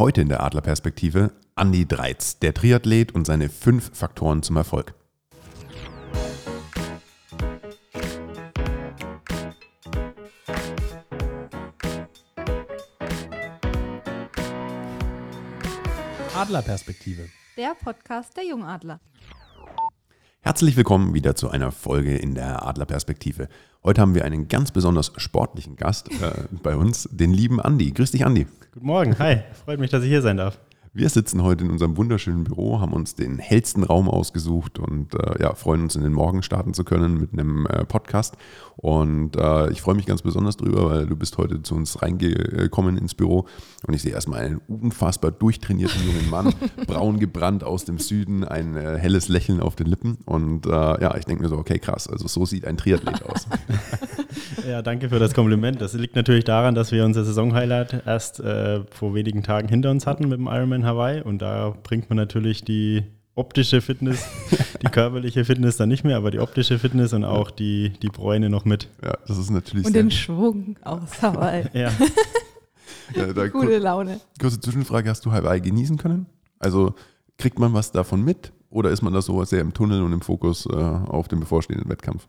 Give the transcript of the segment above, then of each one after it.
Heute in der Adlerperspektive Andi Dreiz, der Triathlet und seine fünf Faktoren zum Erfolg. Adlerperspektive. Der Podcast der Jungadler. Herzlich willkommen wieder zu einer Folge in der Adlerperspektive. Heute haben wir einen ganz besonders sportlichen Gast äh, bei uns, den lieben Andi. Grüß dich, Andi. Guten Morgen, hi. Freut mich, dass ich hier sein darf. Wir sitzen heute in unserem wunderschönen Büro, haben uns den hellsten Raum ausgesucht und äh, ja, freuen uns in den Morgen starten zu können mit einem äh, Podcast. Und äh, ich freue mich ganz besonders drüber, weil du bist heute zu uns reingekommen ins Büro und ich sehe erstmal einen unfassbar durchtrainierten jungen Mann, braun gebrannt aus dem Süden, ein äh, helles Lächeln auf den Lippen. Und äh, ja, ich denke mir so, okay, krass, also so sieht ein Triathlet aus. ja, danke für das Kompliment. Das liegt natürlich daran, dass wir unser Saisonhighlight erst äh, vor wenigen Tagen hinter uns hatten mit dem Ironman Hawaii und da bringt man natürlich die optische Fitness, die körperliche Fitness dann nicht mehr, aber die optische Fitness und auch die, die Bräune noch mit. Ja, das ist natürlich Und den Schwung aus Hawaii. Ja. ja, da Gute Laune. Kurze Zwischenfrage, hast du Hawaii genießen können? Also kriegt man was davon mit oder ist man da so sehr im Tunnel und im Fokus äh, auf den bevorstehenden Wettkampf?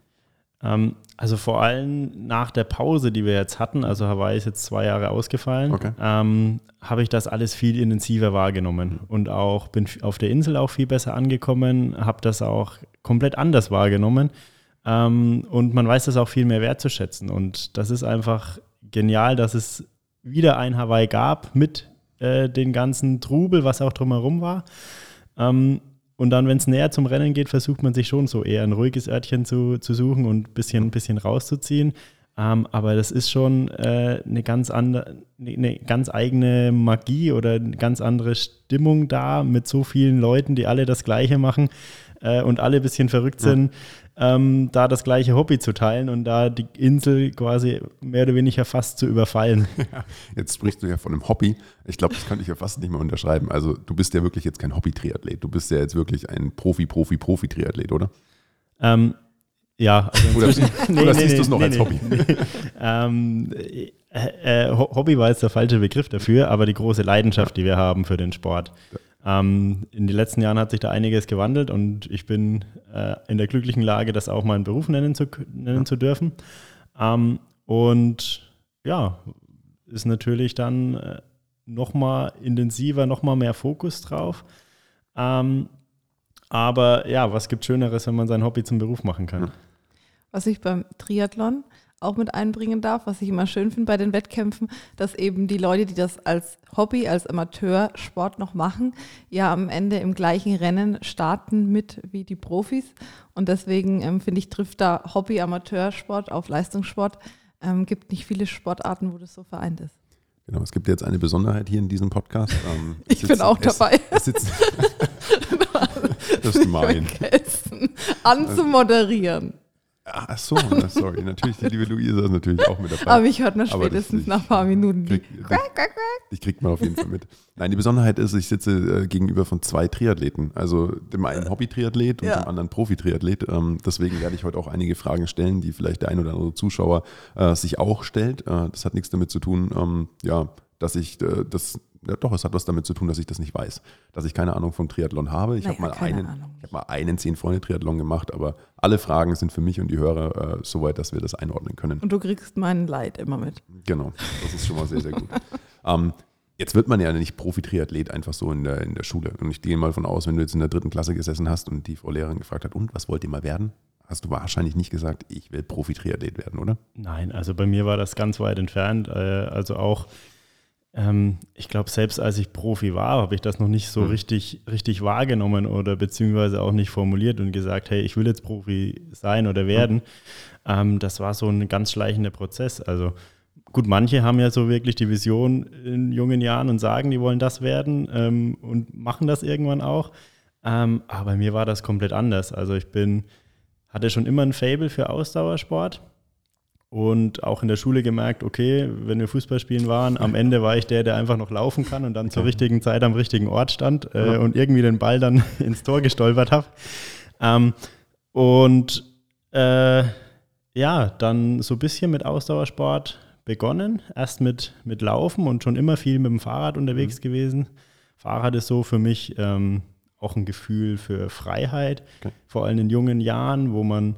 Ähm, also vor allem nach der Pause, die wir jetzt hatten, also Hawaii ist jetzt zwei Jahre ausgefallen, Okay. ähm, habe ich das alles viel intensiver wahrgenommen und auch bin auf der Insel auch viel besser angekommen, habe das auch komplett anders wahrgenommen ähm, und man weiß das auch viel mehr wertzuschätzen und das ist einfach genial, dass es wieder ein Hawaii gab mit äh, den ganzen Trubel, was auch drumherum war. Ähm, und dann, wenn es näher zum Rennen geht, versucht man sich schon so eher ein ruhiges Örtchen zu, zu suchen und ein bisschen, bisschen rauszuziehen. Ähm, aber das ist schon äh, eine, ganz andere, eine, eine ganz eigene Magie oder eine ganz andere Stimmung da mit so vielen Leuten, die alle das Gleiche machen äh, und alle ein bisschen verrückt sind, ähm, da das gleiche Hobby zu teilen und da die Insel quasi mehr oder weniger fast zu überfallen. Jetzt sprichst du ja von einem Hobby. Ich glaube, das könnte ich ja fast nicht mehr unterschreiben. Also du bist ja wirklich jetzt kein Hobby-Triathlet. Du bist ja jetzt wirklich ein Profi, Profi, Profi-Triathlet, oder? Ähm, ja, also Oder, inzwischen- oder siehst du es noch als Hobby? ähm, äh, äh, Ho- Hobby war jetzt der falsche Begriff dafür, aber die große Leidenschaft, die wir haben für den Sport. Ähm, in den letzten Jahren hat sich da einiges gewandelt und ich bin äh, in der glücklichen Lage, das auch meinen Beruf nennen zu, nennen zu dürfen. Ähm, und ja, ist natürlich dann äh, nochmal intensiver, nochmal mehr Fokus drauf. Ähm, aber ja, was gibt Schöneres, wenn man sein Hobby zum Beruf machen kann? Was ich beim Triathlon auch mit einbringen darf, was ich immer schön finde bei den Wettkämpfen, dass eben die Leute, die das als Hobby, als Amateursport noch machen, ja am Ende im gleichen Rennen starten mit wie die Profis. Und deswegen ähm, finde ich, trifft da Hobby-Amateursport auf Leistungssport. Ähm, gibt nicht viele Sportarten, wo das so vereint ist. Genau, es gibt jetzt eine Besonderheit hier in diesem Podcast. Ähm, Ich bin auch es- dabei. Es sitzen, das ist gemein. Vergessen, anzumoderieren. Ach so, na, sorry. Natürlich, die liebe Luisa ist natürlich auch mit dabei. Aber mich hört man das- spätestens ich- nach ein paar Minuten. Krieg, ich kriegt man auf jeden Fall mit. Nein, die Besonderheit ist, ich sitze äh, gegenüber von zwei Triathleten. Also dem einen Hobby-Triathlet und Ja. dem anderen Profi-Triathlet. Ähm, deswegen werde ich heute auch einige Fragen stellen, die vielleicht der ein oder andere Zuschauer äh, sich auch stellt. Äh, das hat nichts damit zu tun, ähm, ja, dass ich äh, das, ja doch, es hat was damit zu tun, dass ich das nicht weiß. Dass ich keine Ahnung vom Triathlon habe. Ich Naja, habe mal einen, ich habe mal einen Zehn-Freunde-Triathlon gemacht, aber alle Fragen sind für mich und die Hörer äh, soweit, dass wir das einordnen können. Und du kriegst mein Leid immer mit. Genau, das ist schon mal sehr, sehr gut. ähm, jetzt wird man ja nicht Profi-Triathlet einfach so in der, in der Schule. Und ich gehe mal von aus, wenn du jetzt in der dritten Klasse gesessen hast und die Frau Lehrerin gefragt hat, und was wollt ihr mal werden? Hast du wahrscheinlich nicht gesagt, ich will Profi-Triathlet werden, oder? Nein, also bei mir war das ganz weit entfernt. Äh, also auch, ähm, ich glaube, selbst als ich Profi war, habe ich das noch nicht so Mhm. richtig, richtig wahrgenommen oder beziehungsweise auch nicht formuliert und gesagt, hey, ich will jetzt Profi sein oder werden. Ähm, das war so ein ganz schleichender Prozess. Also gut, manche haben ja so wirklich die Vision in jungen Jahren und sagen, die wollen das werden ähm, und machen das irgendwann auch. Ähm, aber bei mir war das komplett anders. Also ich bin, hatte schon immer ein Fable für Ausdauersport und auch in der Schule gemerkt, okay, wenn wir Fußball spielen waren, am Ende war ich der, der einfach noch laufen kann und dann zur richtigen Zeit am richtigen Ort stand äh, und irgendwie den Ball dann ins Tor gestolpert habe. Ähm, und äh, ja, dann so ein bisschen mit Ausdauersport begonnen, erst mit, mit Laufen und schon immer viel mit dem Fahrrad unterwegs mhm. gewesen. Fahrrad ist so für mich ähm, auch ein Gefühl für Freiheit, okay. vor allem in jungen Jahren, wo man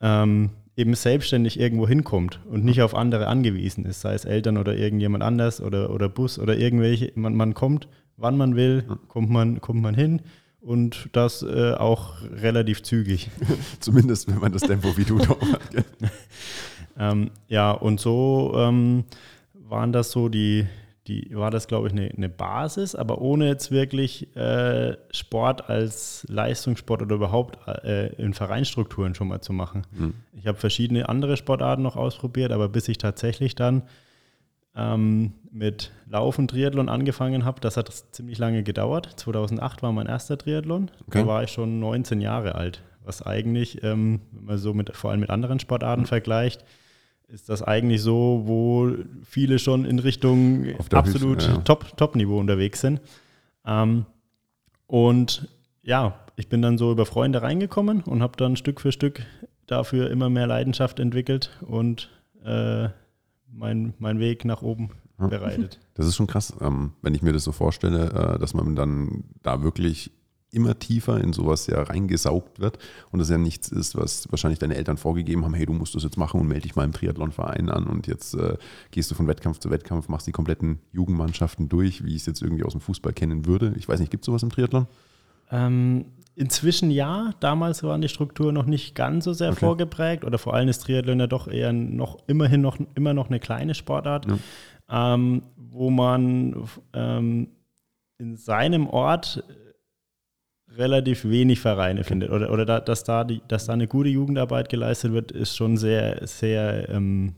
ähm, eben selbstständig irgendwo hinkommt und nicht auf andere angewiesen ist, sei es Eltern oder irgendjemand anders oder, oder Bus oder irgendwelche. Man, man kommt, wann man will, kommt man, kommt man hin und das äh, auch relativ zügig. Zumindest, wenn man das Tempo wie du noch hat. ähm, ja, und so ähm, waren das so die, die war das, glaube ich, eine, eine, Basis, aber ohne jetzt wirklich äh, Sport als Leistungssport oder überhaupt äh, in Vereinstrukturen schon mal zu machen. Mhm. Ich habe verschiedene andere Sportarten noch ausprobiert, aber bis ich tatsächlich dann ähm, mit Laufen Triathlon angefangen habe, das hat ziemlich lange gedauert. 2008 war mein erster Triathlon. Okay. Da war ich schon 19 Jahre alt, was eigentlich, ähm, wenn man so mit, vor allem mit anderen Sportarten mhm. vergleicht, ist das eigentlich so, wo viele schon in Richtung absolut ja. Top, Top-Niveau unterwegs sind. Ähm, und ja, ich bin dann so über Freunde reingekommen und habe dann Stück für Stück dafür immer mehr Leidenschaft entwickelt und äh, mein, mein Weg nach oben bereitet. Das ist schon krass, ähm, wenn ich mir das so vorstelle, äh, dass man dann da wirklich immer tiefer in sowas ja reingesaugt wird und das ja nichts ist, was wahrscheinlich deine Eltern vorgegeben haben, hey, du musst das jetzt machen und melde dich mal im Triathlonverein an und jetzt äh, gehst du von Wettkampf zu Wettkampf, machst die kompletten Jugendmannschaften durch, wie ich es jetzt irgendwie aus dem Fußball kennen würde. Ich weiß nicht, gibt es sowas im Triathlon? Ähm, inzwischen ja, damals waren die Strukturen noch nicht ganz so sehr okay. vorgeprägt oder vor allem ist Triathlon ja doch eher noch immerhin noch immer noch eine kleine Sportart, ja. ähm, wo man ähm, in seinem Ort relativ wenig Vereine findet. Oder, oder da, dass, da die, dass da eine gute Jugendarbeit geleistet wird, ist schon sehr, sehr ähm,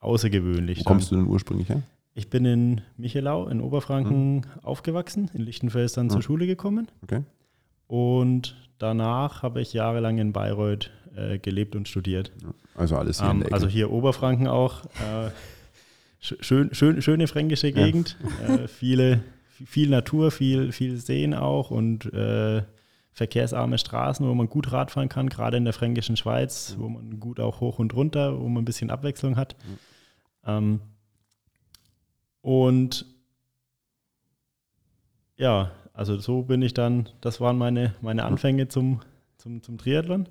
außergewöhnlich. Wo kommst du denn ursprünglich her? Ich bin in Michelau in Oberfranken mhm. aufgewachsen, in Lichtenfels dann mhm. zur Schule gekommen. Okay. Und danach habe ich jahrelang in Bayreuth äh, gelebt und studiert. Also alles hier ähm, Also hier Oberfranken auch. Äh, schön, schön, schöne fränkische Gegend. Ja. äh, viele, viel Natur, viel, viel Seen auch und äh, verkehrsarme Straßen, wo man gut Radfahren kann, gerade in der fränkischen Schweiz, wo man gut auch hoch und runter, wo man ein bisschen Abwechslung hat. Mhm. Ähm, und ja, also so bin ich dann, das waren meine, meine Anfänge zum, zum, zum Triathlon.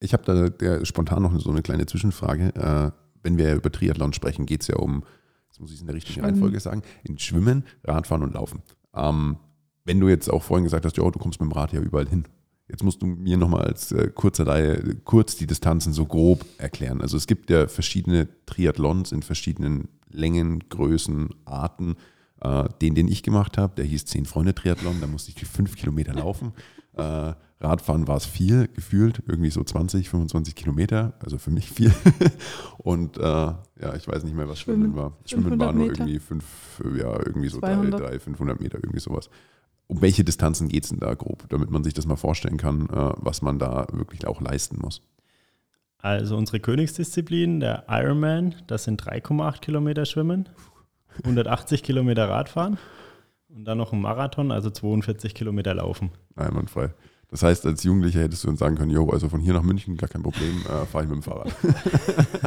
Ich habe da ja, spontan noch so eine kleine Zwischenfrage. Äh, wenn wir über Triathlon sprechen, geht es ja um, jetzt muss ich es in der richtigen Reihenfolge sagen, in Schwimmen, Radfahren und Laufen. Ähm, wenn du jetzt auch vorhin gesagt hast, ja, du kommst mit dem Rad ja überall hin. Jetzt musst du mir nochmal als äh, kurzer Laie kurz die Distanzen so grob erklären. Also es gibt ja verschiedene Triathlons in verschiedenen Längen, Größen, Arten. Äh, den, den ich gemacht habe, der hieß 10 Freunde Triathlon, da musste ich die 5 Kilometer laufen. Äh, Radfahren war es viel, gefühlt, irgendwie so 20, 25 Kilometer, also für mich viel. Und äh, ja, ich weiß nicht mehr, was Schwimmen, Schwimmen war. Schwimmen war nur Meter. irgendwie 5, ja, irgendwie so 300. 500 Meter, irgendwie sowas um welche Distanzen geht es denn da grob, damit man sich das mal vorstellen kann, äh, was man da wirklich auch leisten muss? Also unsere Königsdisziplin, der Ironman, das sind 3,8 Kilometer Schwimmen, 180 Kilometer Radfahren und dann noch ein Marathon, also 42 Kilometer Laufen. Einwandfrei. Das heißt, als Jugendlicher hättest du uns sagen können, jo, also von hier nach München gar kein Problem, äh, fahre ich mit dem Fahrrad.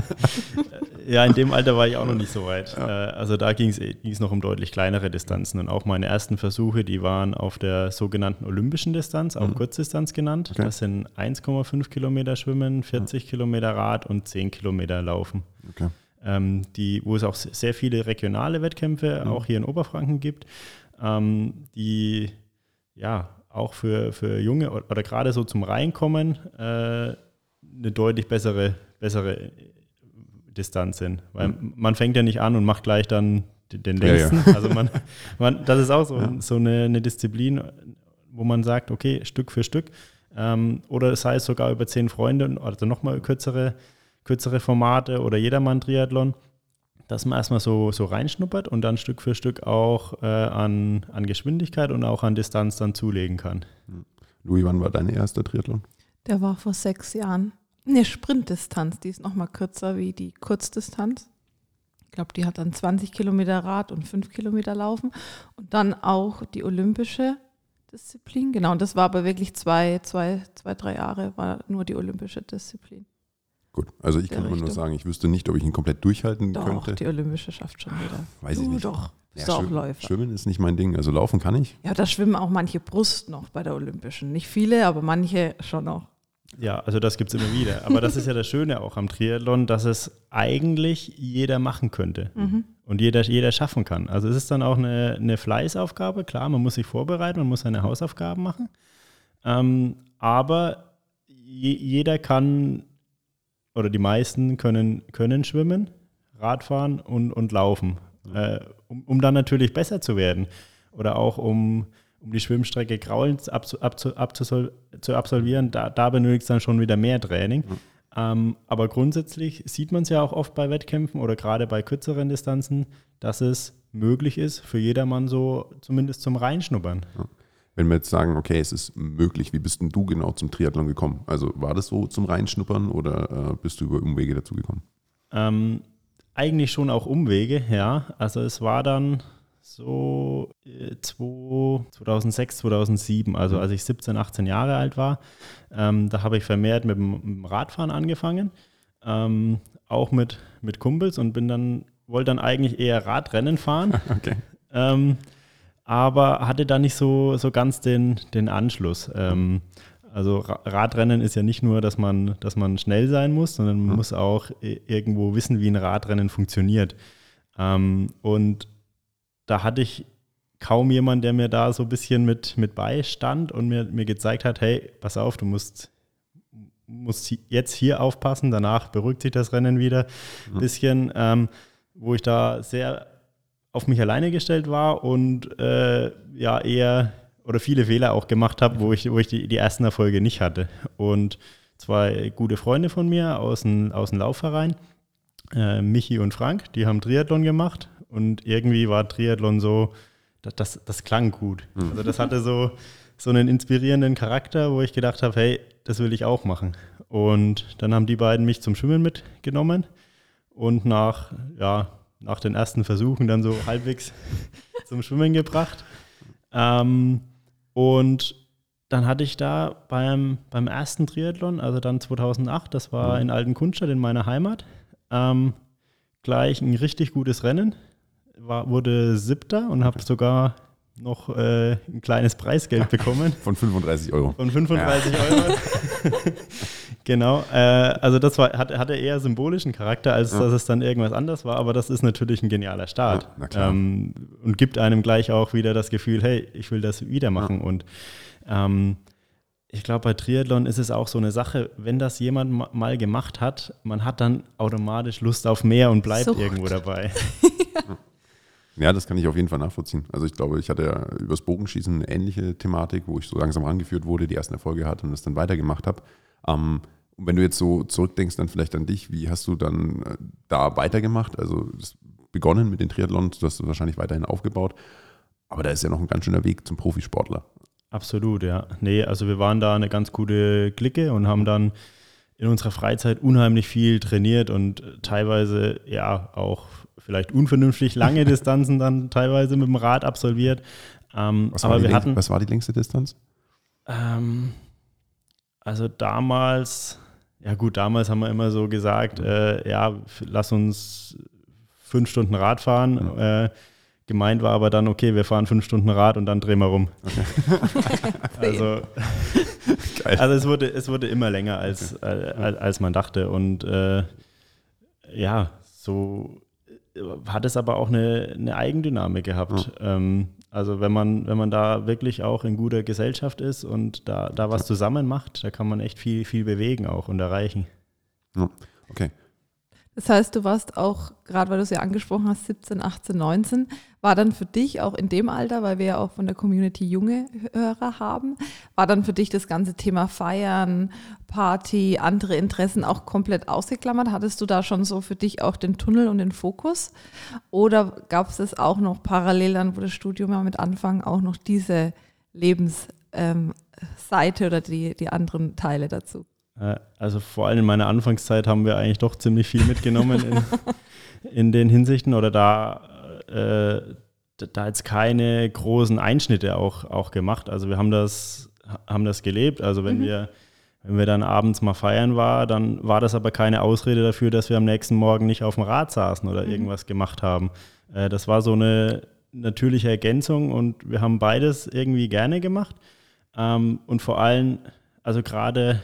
ja, in dem Alter war ich auch noch nicht so weit. Ja. Äh, also da ging es noch um deutlich kleinere Distanzen. Und auch meine ersten Versuche, die waren auf der sogenannten olympischen Distanz, auch mhm. Kurzdistanz genannt. Okay. Das sind 1,5 Kilometer Schwimmen, 40 ja. Kilometer Rad und 10 Kilometer Laufen. Okay. Ähm, die, wo es auch sehr viele regionale Wettkämpfe mhm. auch hier in Oberfranken gibt, ähm, die ja auch für, für Junge oder gerade so zum Reinkommen äh, eine deutlich bessere, bessere Distanz sind. Weil mhm. man fängt ja nicht an und macht gleich dann den längsten. Ja, ja. Also man, man, das ist auch so, ja. so eine, eine, Disziplin, wo man sagt, okay, Stück für Stück. Ähm, oder sei es sogar über zehn Freunde, also nochmal kürzere, kürzere Formate oder Jedermann-Triathlon dass man erstmal so, so reinschnuppert und dann Stück für Stück auch äh, an, an Geschwindigkeit und auch an Distanz dann zulegen kann. Hm. Louis, wann war dein erster Triathlon? Der war vor sechs Jahren. Eine Sprintdistanz, die ist nochmal kürzer wie die Kurzdistanz. Ich glaube, die hat dann 20 Kilometer Rad und 5 Kilometer Laufen. Und dann auch die olympische Disziplin. Genau, und das war aber wirklich zwei, zwei, zwei, drei Jahre, war nur die olympische Disziplin. Gut, also ich kann immer nur sagen, ich wüsste nicht, ob ich ihn komplett durchhalten Doch, könnte. die Olympische schafft schon wieder. Weiß du ich nicht. doch, bist Ja, du auch Schwimmen- Läufer. Schwimmen ist nicht mein Ding. Also laufen kann ich. Ja, da schwimmen auch manche Brust noch bei der Olympischen. Nicht viele, aber manche schon noch. Ja, also das gibt es immer wieder. Aber das ist ja das Schöne auch am Triathlon, dass es eigentlich jeder machen könnte und jeder, jeder schaffen kann. Also es ist dann auch eine, eine Fleißaufgabe. Klar, man muss sich vorbereiten, man muss seine Hausaufgaben machen. Ähm, aber je, jeder kann, oder die meisten können, können schwimmen, Radfahren und, und laufen, äh, um, um dann natürlich besser zu werden. Oder auch um, um die Schwimmstrecke graulend abzu, abzu, abzusol, zu absolvieren, da, da benötigt es dann schon wieder mehr Training. Ähm, aber grundsätzlich sieht man es ja auch oft bei Wettkämpfen oder gerade bei kürzeren Distanzen, dass es möglich ist, für jedermann so zumindest zum Reinschnuppern. Wenn wir jetzt sagen, okay, es ist möglich, wie bist denn du genau zum Triathlon gekommen? Also war das so zum Reinschnuppern oder äh, bist du über Umwege dazu gekommen? Ähm, eigentlich schon auch Umwege, ja. Also es war dann so äh, zwei- 2006, 2007, also als ich 17, 18 Jahre alt war. Ähm, da habe ich vermehrt mit dem, mit dem Radfahren angefangen, ähm, auch mit, mit Kumpels und bin dann, wollte dann eigentlich eher Radrennen fahren. Okay. ähm, aber hatte da nicht so, so ganz den, den Anschluss. Ähm, also Ra Radrennen ist ja nicht nur, dass man, dass man schnell sein muss, sondern man muss auch irgendwo wissen, wie ein Radrennen funktioniert. Ähm, und da hatte ich kaum jemanden, der mir da so ein bisschen mit, mit beistand und mir, mir gezeigt hat, hey, pass auf, du musst, musst jetzt hier aufpassen, danach beruhigt sich das Rennen wieder ein bisschen, ähm, wo ich da sehr auf mich alleine gestellt war und äh, ja eher oder viele Fehler auch gemacht habe, wo ich, wo ich die, die ersten Erfolge nicht hatte. Und zwei gute Freunde von mir aus dem, aus dem Laufverein, äh, Michi und Frank, die haben Triathlon gemacht und irgendwie war Triathlon so, das, das, das klang gut. Also das hatte so, so einen inspirierenden Charakter, wo ich gedacht habe, hey, das will ich auch machen. Und dann haben die beiden mich zum Schwimmen mitgenommen und nach, ja, nach den ersten Versuchen dann so halbwegs zum Schwimmen gebracht. Ähm, und dann hatte ich da beim, beim ersten Triathlon, also dann 2008, das war in Altenkunstadt in meiner Heimat, ähm, gleich ein richtig gutes Rennen. War, wurde siebter und habe sogar noch äh, ein kleines Preisgeld bekommen Von 35 Euro. von 35 Euro. genau. Äh, also das war, hat, hatte eher symbolischen Charakter, als dass es dann irgendwas anderes war, aber das ist natürlich ein genialer Start. Ja, na klar. Ähm, und gibt einem gleich auch wieder das Gefühl, hey, ich will das wieder machen. Und ähm, ich glaube, bei Triathlon ist es auch so eine Sache, wenn das jemand ma- mal gemacht hat, man hat dann automatisch Lust auf mehr und bleibt Sucht. irgendwo dabei. Ja, das kann ich auf jeden Fall nachvollziehen. Also ich glaube, ich hatte ja übers Bogenschießen eine ähnliche Thematik, wo ich so langsam rangeführt wurde, die ersten Erfolge hatte und das dann weitergemacht habe. Ähm, und wenn du jetzt so zurückdenkst, dann vielleicht an dich, wie hast du dann äh, da weitergemacht? Also begonnen mit den Triathlons, du hast es wahrscheinlich weiterhin aufgebaut, aber da ist ja noch ein ganz schöner Weg zum Profisportler. Absolut, ja. Nee, also wir waren da eine ganz gute Clique und haben dann in unserer Freizeit unheimlich viel trainiert und teilweise ja auch vielleicht unvernünftig lange Distanzen dann teilweise mit dem Rad absolviert. Ähm, Was, war aber die wir längste, hatten, was war die längste Distanz? ähm, also damals, ja gut, damals haben wir immer so gesagt, äh, ja, f- lass uns fünf Stunden Rad fahren. Äh, gemeint war aber dann, okay, wir fahren fünf Stunden Rad und dann drehen wir rum. also, Geil. also es wurde, es wurde immer länger, als, äh, als, als man dachte. Und äh, ja, so äh, hat es aber auch eine, eine Eigendynamik gehabt. Ähm, also wenn man, wenn man da wirklich auch in guter Gesellschaft ist und da, da was zusammen macht, da kann man echt viel, viel bewegen auch und erreichen. Ja, okay. Das heißt, du warst auch, gerade weil du es ja angesprochen hast, 17, 18, 19, war dann für dich auch in dem Alter, weil wir ja auch von der Community junge Hörer haben, war dann für dich das ganze Thema Feiern, Party, andere Interessen auch komplett ausgeklammert? Hattest du da schon so für dich auch den Tunnel und den Fokus? Oder gab es das auch noch parallel dann, wo das Studium ja mit Anfang auch noch diese Lebensseite ähm, oder die, die anderen Teile dazu? Äh, Also vor allem in meiner Anfangszeit haben wir eigentlich doch ziemlich viel mitgenommen in, in den Hinsichten oder da, äh, da jetzt keine großen Einschnitte auch, auch gemacht. Also wir haben das, haben das gelebt. Also wenn wir Wenn wir dann abends mal feiern war, dann war das aber keine Ausrede dafür, dass wir am nächsten Morgen nicht auf dem Rad saßen oder mhm. irgendwas gemacht haben. Äh, das war so eine natürliche Ergänzung und wir haben beides irgendwie gerne gemacht. Ähm, und vor allem, also gerade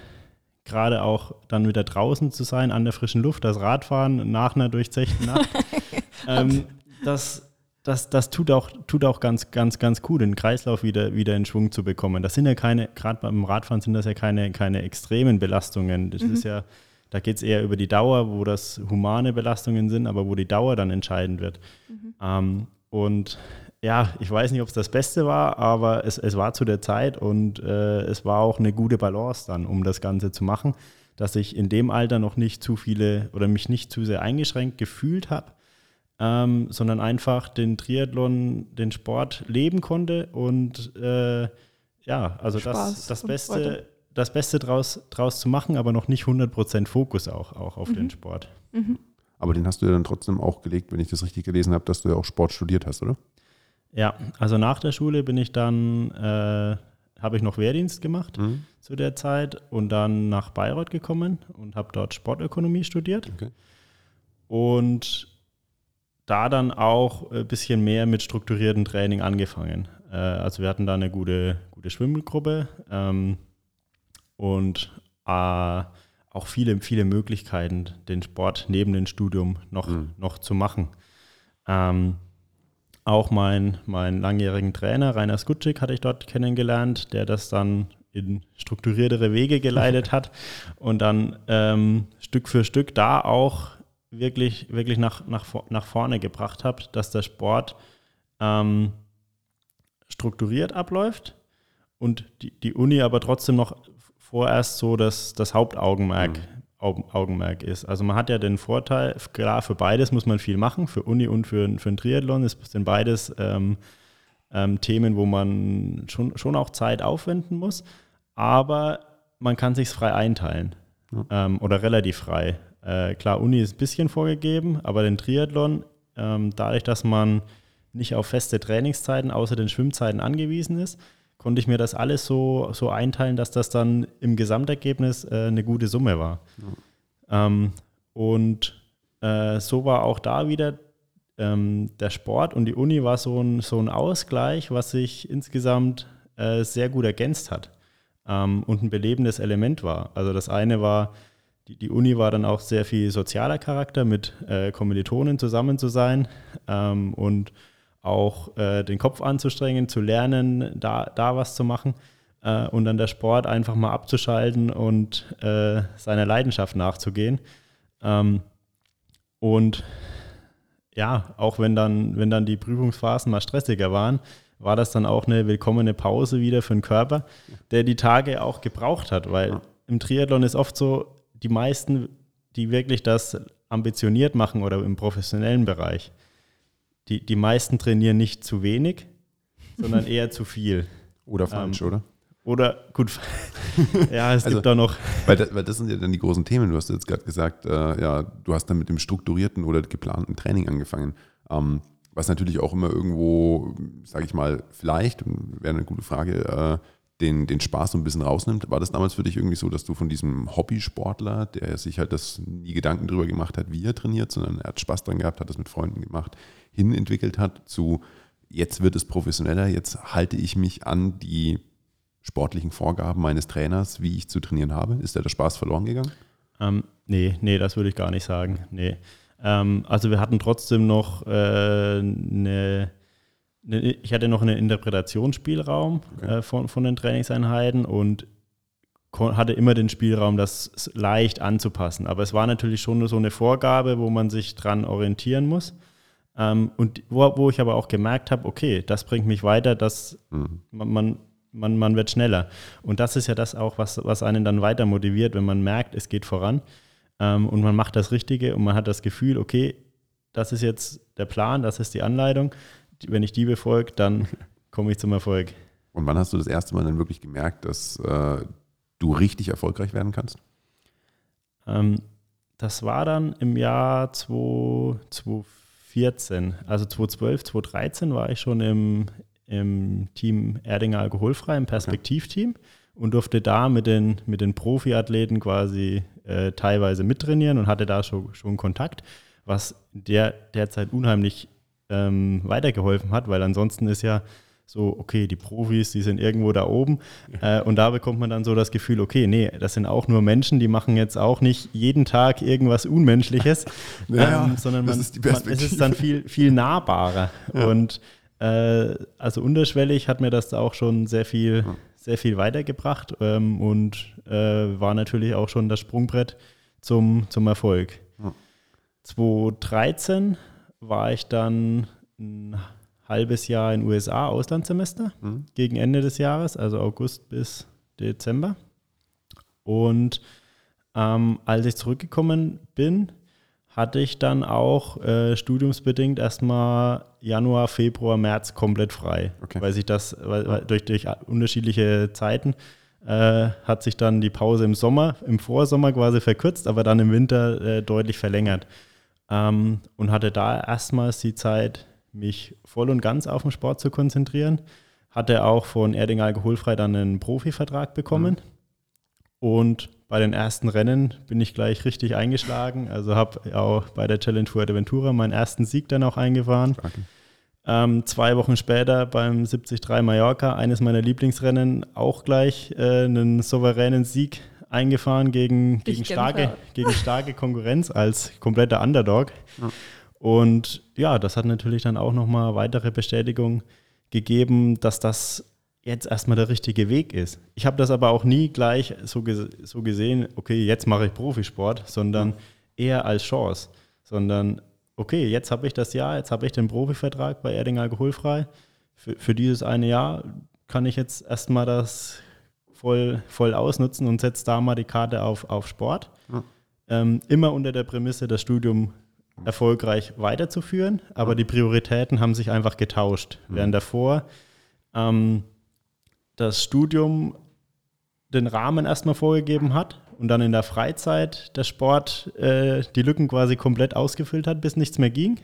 gerade auch dann wieder draußen zu sein, an der frischen Luft, das Radfahren nach einer durchzechten Nacht, ähm, das, das, das tut auch, tut auch ganz, ganz, ganz gut, den Kreislauf wieder, wieder in Schwung zu bekommen. Das sind ja keine, gerade beim Radfahren sind das ja keine, keine extremen Belastungen. Das mhm. ist ja, da geht es eher über die Dauer, wo das humane Belastungen sind, aber wo die Dauer dann entscheidend wird. Mhm. Ähm, und ja, ich weiß nicht, ob es das Beste war, aber es, es war zu der Zeit und äh, es war auch eine gute Balance dann, um das Ganze zu machen, dass ich in dem Alter noch nicht zu viele oder mich nicht zu sehr eingeschränkt gefühlt habe, ähm, sondern einfach den Triathlon, den Sport leben konnte und äh, ja, also das, das Beste, das Beste draus, draus zu machen, aber noch nicht 100% Fokus auch, auch auf mhm. den Sport. Mhm. Aber den hast du ja dann trotzdem auch gelegt, wenn ich das richtig gelesen habe, dass du ja auch Sport studiert hast, oder? Ja, also nach der Schule bin ich dann, äh, habe ich noch Wehrdienst gemacht mhm. zu der Zeit und dann nach Bayreuth gekommen und habe dort Sportökonomie studiert. Okay. Und da dann auch ein bisschen mehr mit strukturiertem Training angefangen. Äh, also wir hatten da eine gute, gute Schwimmgruppe ähm, und äh, auch viele, viele Möglichkeiten, den Sport neben dem Studium noch, mhm. noch zu machen. Ähm, auch mein, meinen langjährigen Trainer, Rainer Skutschik, hatte ich dort kennengelernt, der das dann in strukturiertere Wege geleitet hat und dann ähm, Stück für Stück da auch wirklich, wirklich nach, nach, nach vorne gebracht hat, dass der Sport ähm, strukturiert abläuft und die, die Uni aber trotzdem noch vorerst so das, das Hauptaugenmerk mhm. Augenmerk ist. Also man hat ja den Vorteil, klar, für beides muss man viel machen, für Uni und für, für einen Triathlon. Es sind beides ähm, ähm, Themen, wo man schon, schon auch Zeit aufwenden muss, aber man kann sich frei einteilen ja. ähm, oder relativ frei. Äh, klar, Uni ist ein bisschen vorgegeben, aber den Triathlon, ähm, dadurch, dass man nicht auf feste Trainingszeiten außer den Schwimmzeiten angewiesen ist, konnte ich mir das alles so, so einteilen, dass das dann im Gesamtergebnis äh, eine gute Summe war. Ja. Ähm, und äh, so war auch da wieder ähm, der Sport und die Uni war so ein, so ein Ausgleich, was sich insgesamt äh, sehr gut ergänzt hat ähm, und ein belebendes Element war. Also das eine war, die, die Uni war dann auch sehr viel sozialer Charakter, mit äh, Kommilitonen zusammen zu sein ähm, und auch äh, den Kopf anzustrengen, zu lernen, da, da was zu machen äh, und dann der Sport einfach mal abzuschalten und äh, seiner Leidenschaft nachzugehen. Ähm, und ja, auch wenn dann, wenn dann die Prüfungsphasen mal stressiger waren, war das dann auch eine willkommene Pause wieder für den Körper, der die Tage auch gebraucht hat, weil im Triathlon ist oft so, die meisten, die wirklich das ambitioniert machen oder im professionellen Bereich, die, die meisten trainieren nicht zu wenig, sondern eher zu viel. Oder falsch, ähm, oder? Oder gut, ja, es also, gibt da noch. Weil das, weil das sind ja dann die großen Themen. Du hast jetzt gerade gesagt, äh, ja, du hast dann mit dem strukturierten oder geplanten Training angefangen. Ähm, was natürlich auch immer irgendwo, sage ich mal, vielleicht, wäre eine gute Frage, äh, den, den Spaß so ein bisschen rausnimmt. War das damals für dich irgendwie so, dass du von diesem Hobbysportler, der sich halt das nie Gedanken darüber gemacht hat, wie er trainiert, sondern er hat Spaß dran gehabt, hat das mit Freunden gemacht, hin entwickelt hat zu jetzt wird es professioneller, jetzt halte ich mich an die sportlichen Vorgaben meines Trainers, wie ich zu trainieren habe? Ist da der Spaß verloren gegangen? Ähm, nee, nee, das würde ich gar nicht sagen. Nee. Ähm, also wir hatten trotzdem noch äh, eine ich hatte noch einen Interpretationsspielraum okay. äh, von, von den Trainingseinheiten und hatte immer den Spielraum, das leicht anzupassen. Aber es war natürlich schon so eine Vorgabe, wo man sich dran orientieren muss. Ähm, und wo, wo, ich aber auch gemerkt habe, okay, das bringt mich weiter, dass mhm. man, man, man wird schneller. Und das ist ja das auch, was, was einen dann weiter motiviert, wenn man merkt, es geht voran ähm, und man macht das Richtige und man hat das Gefühl, okay, das ist jetzt der Plan, das ist die Anleitung wenn ich die befolge, dann komme ich zum Erfolg. Und wann hast du das erste Mal dann wirklich gemerkt, dass äh, du richtig erfolgreich werden kannst? Ähm, das war dann im Jahr 2014. Also 2012, 2013 war ich schon im, im Team Erdinger Alkoholfrei, im Perspektivteam. Okay. und durfte da mit den, mit den Profiathleten quasi äh, teilweise mittrainieren und hatte da schon, schon Kontakt, was der derzeit unheimlich ähm, weitergeholfen hat, weil ansonsten ist ja so, okay, die Profis, die sind irgendwo da oben. Äh, und da bekommt man dann so das Gefühl, okay, nee, das sind auch nur Menschen, die machen jetzt auch nicht jeden Tag irgendwas Unmenschliches, ja, ähm, sondern man, ist man, es ist dann viel, viel nahbarer. Ja. Und äh, also unterschwellig hat mir das auch schon sehr viel, sehr viel weitergebracht ähm, und äh, war natürlich auch schon das Sprungbrett zum, zum Erfolg. Ja. 2013 war ich dann ein halbes Jahr in USA Auslandssemester mhm. gegen Ende des Jahres, also August bis Dezember. Und ähm, als ich zurückgekommen bin, hatte ich dann auch äh, studiumsbedingt erstmal Januar, Februar, März komplett frei, okay. weil sich das weil, durch, durch unterschiedliche Zeiten äh, hat sich dann die Pause im Sommer, im Vorsommer quasi verkürzt, aber dann im Winter äh, deutlich verlängert. Ähm, und hatte da erstmals die Zeit, mich voll und ganz auf den Sport zu konzentrieren. Hatte auch von Erding Alkoholfrei dann einen Profivertrag bekommen. Mhm. Und bei den ersten Rennen bin ich gleich richtig eingeschlagen. Also habe auch bei der Challenge Fuerteventura meinen ersten Sieg dann auch eingefahren. Ähm, zwei Wochen später beim 73 Mallorca, eines meiner Lieblingsrennen, auch gleich äh, einen souveränen Sieg eingefahren gegen, gegen, starke, gegen starke Konkurrenz als kompletter Underdog. Ja. Und ja, das hat natürlich dann auch nochmal weitere Bestätigung gegeben, dass das jetzt erstmal der richtige Weg ist. Ich habe das aber auch nie gleich so, so gesehen, okay, jetzt mache ich Profisport, sondern eher als Chance. Sondern, okay, jetzt habe ich das Jahr, jetzt habe ich den Profivertrag bei Erding Alkoholfrei. Für, für dieses eine Jahr kann ich jetzt erstmal das voll, voll ausnutzen und setze da mal die Karte auf, auf Sport. Ja. Ähm, immer unter der Prämisse, das Studium erfolgreich weiterzuführen, aber die Prioritäten haben sich einfach getauscht. Mhm. Während davor ähm, das Studium den Rahmen erstmal vorgegeben hat und dann in der Freizeit der Sport äh, die Lücken quasi komplett ausgefüllt hat, bis nichts mehr ging,